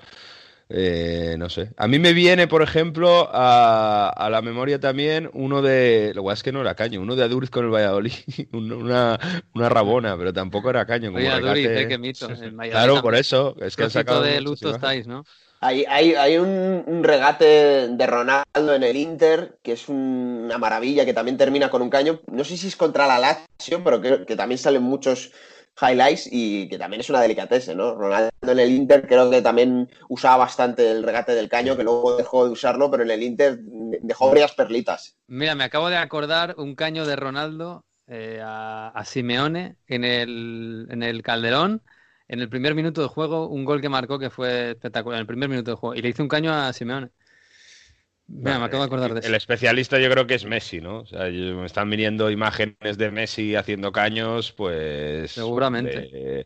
eh, no sé. A mí me viene, por ejemplo, a, la memoria también uno de. Lo es que no era caño, uno de Aduriz con el Valladolid. una, una rabona, pero tampoco era caño. Oye, Aduriz, eh, qué mito. Claro, por eso. Es que han sacado. de luto estáis, ¿no? Hay, hay, hay un, regate de Ronaldo en el Inter que es una maravilla, que también termina con un caño. No sé si es contra la Lazio, pero que, que también salen muchos highlights y que también es una delicatese, ¿no? Ronaldo en el Inter creo que también usaba bastante el regate del caño, que luego dejó de usarlo, pero en el Inter dejó varias perlitas. Mira, me acabo de acordar un caño de Ronaldo eh, a, Simeone en el, en el Calderón. En el primer minuto de juego, un gol que marcó que fue espectacular, en el primer minuto de juego. Y le hizo un caño a Simeone. Mira, me acabo de acordar de eso. El especialista yo creo que es Messi, ¿no? O sea, me están viniendo imágenes de Messi haciendo caños, pues... Seguramente.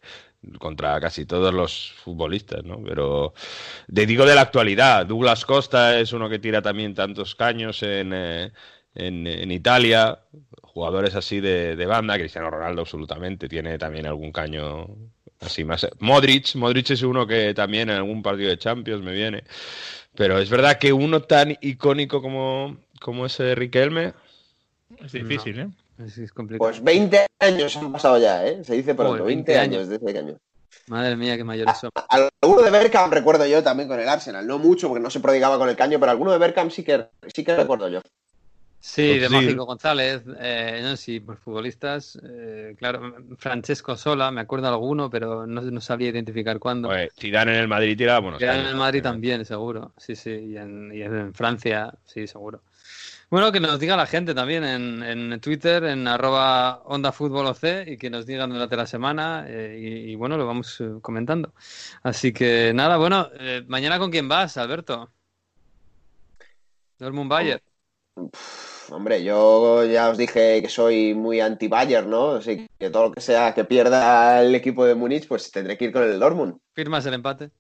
contra casi todos los futbolistas, ¿no? Pero te digo de la actualidad, Douglas Costa es uno que tira también tantos caños en, eh, en, Italia, jugadores así de, de, banda, Cristiano Ronaldo absolutamente tiene también algún caño así más... Modric, Modric es uno que también en algún partido de Champions me viene. Pero es verdad que uno tan icónico como, como ese de Riquelme es difícil, ¿eh? Es, complicado. Pues 20 años han pasado ya, ¿eh? Se dice pronto, 20, años. desde ese año. Madre mía, qué mayores son. Alguno de Berkham recuerdo yo también con el Arsenal. No mucho, porque no se prodigaba con el caño, pero alguno de Berkham sí que, sí que recuerdo yo. Sí, de Mágico González, eh, no, sí, por futbolistas, eh, claro, Francesco Sola, me acuerdo de alguno, pero no, no sabía identificar cuándo. Pues, Zidane en el Madrid tiraba bueno. Zidane en el Madrid también, seguro, sí, sí, y en, y en, Francia, sí, seguro. Bueno, que nos diga la gente también en, en Twitter, en arroba Onda Fútbol OC, y que nos digan durante la semana, eh, y, bueno, lo vamos eh, comentando. Así que nada, bueno, eh, mañana con quién vas, Alberto? Dortmund Bayer. Hombre, yo ya os dije que soy muy anti-Bayer, ¿no? Así que todo lo que sea que pierda el equipo de Múnich, pues tendré que ir con el Dortmund. ¿Firmas el empate?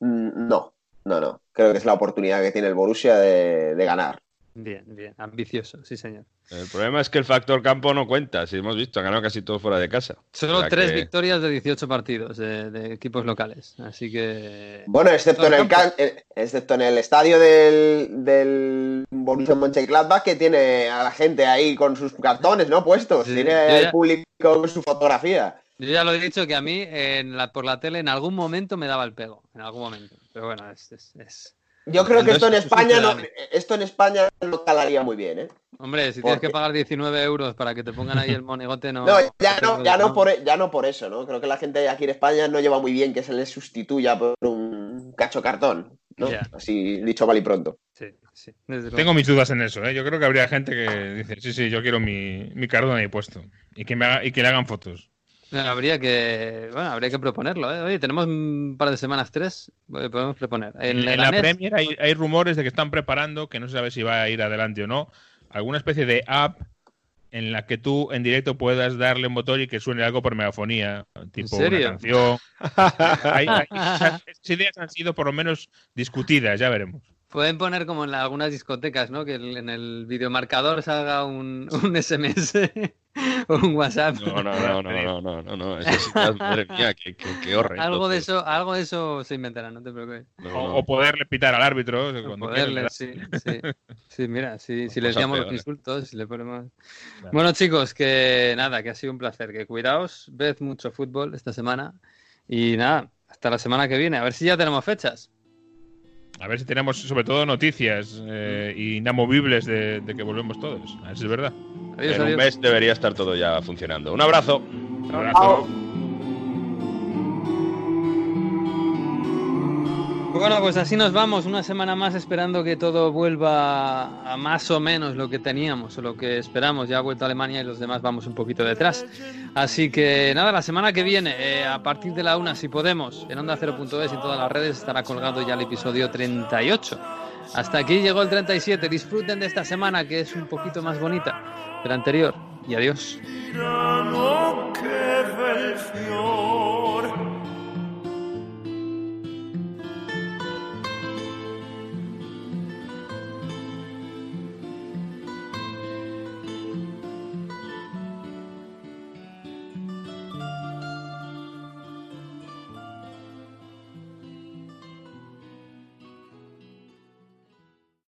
Mm, no, no, no. Creo que es la oportunidad que tiene el Borussia de ganar. Bien, bien, ambicioso, sí señor. El problema es que el factor campo no cuenta, si hemos visto, ha ganado casi todo fuera de casa. Solo tres victorias de 18 partidos de, equipos locales, así que... Bueno, excepto en el, eh, excepto en el estadio del, del Borussia Mönchengladbach que tiene a la gente ahí con sus cartones, ¿no? Puestos, tiene el público con su fotografía. Yo ya lo he dicho que a mí en la, por la tele en algún momento me daba el pego, en algún momento, pero bueno, es... es yo creo que esto en España no, esto en España no calaría muy bien, ¿eh? Hombre, si tienes que pagar 19 euros para que te pongan ahí el monigote, no. No, ya no, ya no, por, e, ya no por eso, ¿no? Creo que la gente aquí en España no lleva muy bien que se les sustituya por un cacho cartón, ¿no? Así dicho mal y pronto. Sí, sí. Tengo mis dudas en eso, ¿eh? Yo creo que habría gente que dice, sí, sí, yo quiero mi, mi cartón ahí puesto. Y que, me haga, y que le hagan fotos. Habría que, bueno, habría que proponerlo. ¿eh? Oye, tenemos un par de semanas, tres, podemos proponer. En, la Premier hay, rumores de que están preparando, que no se sabe si va a ir adelante o no, alguna especie de app en la que tú en directo puedas darle un botón y que suene algo por megafonía, tipo una canción. esas ideas han sido por lo menos discutidas, ya veremos. Pueden poner como en algunas discotecas, ¿no? Que en el videomarcador salga un, un SMS o un WhatsApp. No, no, no, no, no, no, no, Eso sí, madre mía, qué, qué, horrendo. Algo de eso, algo de eso se inventará, no te preocupes. o, poderle pitar al árbitro cuando poderle, sí, sí. Sí, mira, si, si le decíamos los insultos, si le ponemos. Bueno, chicos, que nada, que ha sido un placer. Que cuidaos, ved mucho fútbol esta semana y nada, hasta la semana que viene. A ver si ya tenemos fechas. A ver si tenemos sobre todo noticias eh, inamovibles de, que volvemos todos. A ver si es verdad. en un mes debería estar todo ya funcionando. Un abrazo. Un abrazo. Bueno, pues así nos vamos, una semana más esperando que todo vuelva a más o menos lo que teníamos o lo que esperamos. Ya ha vuelto a Alemania y los demás vamos un poquito detrás. Así que nada, la semana que viene, eh, a partir de la una, si podemos, en Onda 0.es y en todas las redes estará colgado ya el episodio 38. Hasta aquí llegó el 37. Disfruten de esta semana que es un poquito más bonita que la anterior. Y adiós.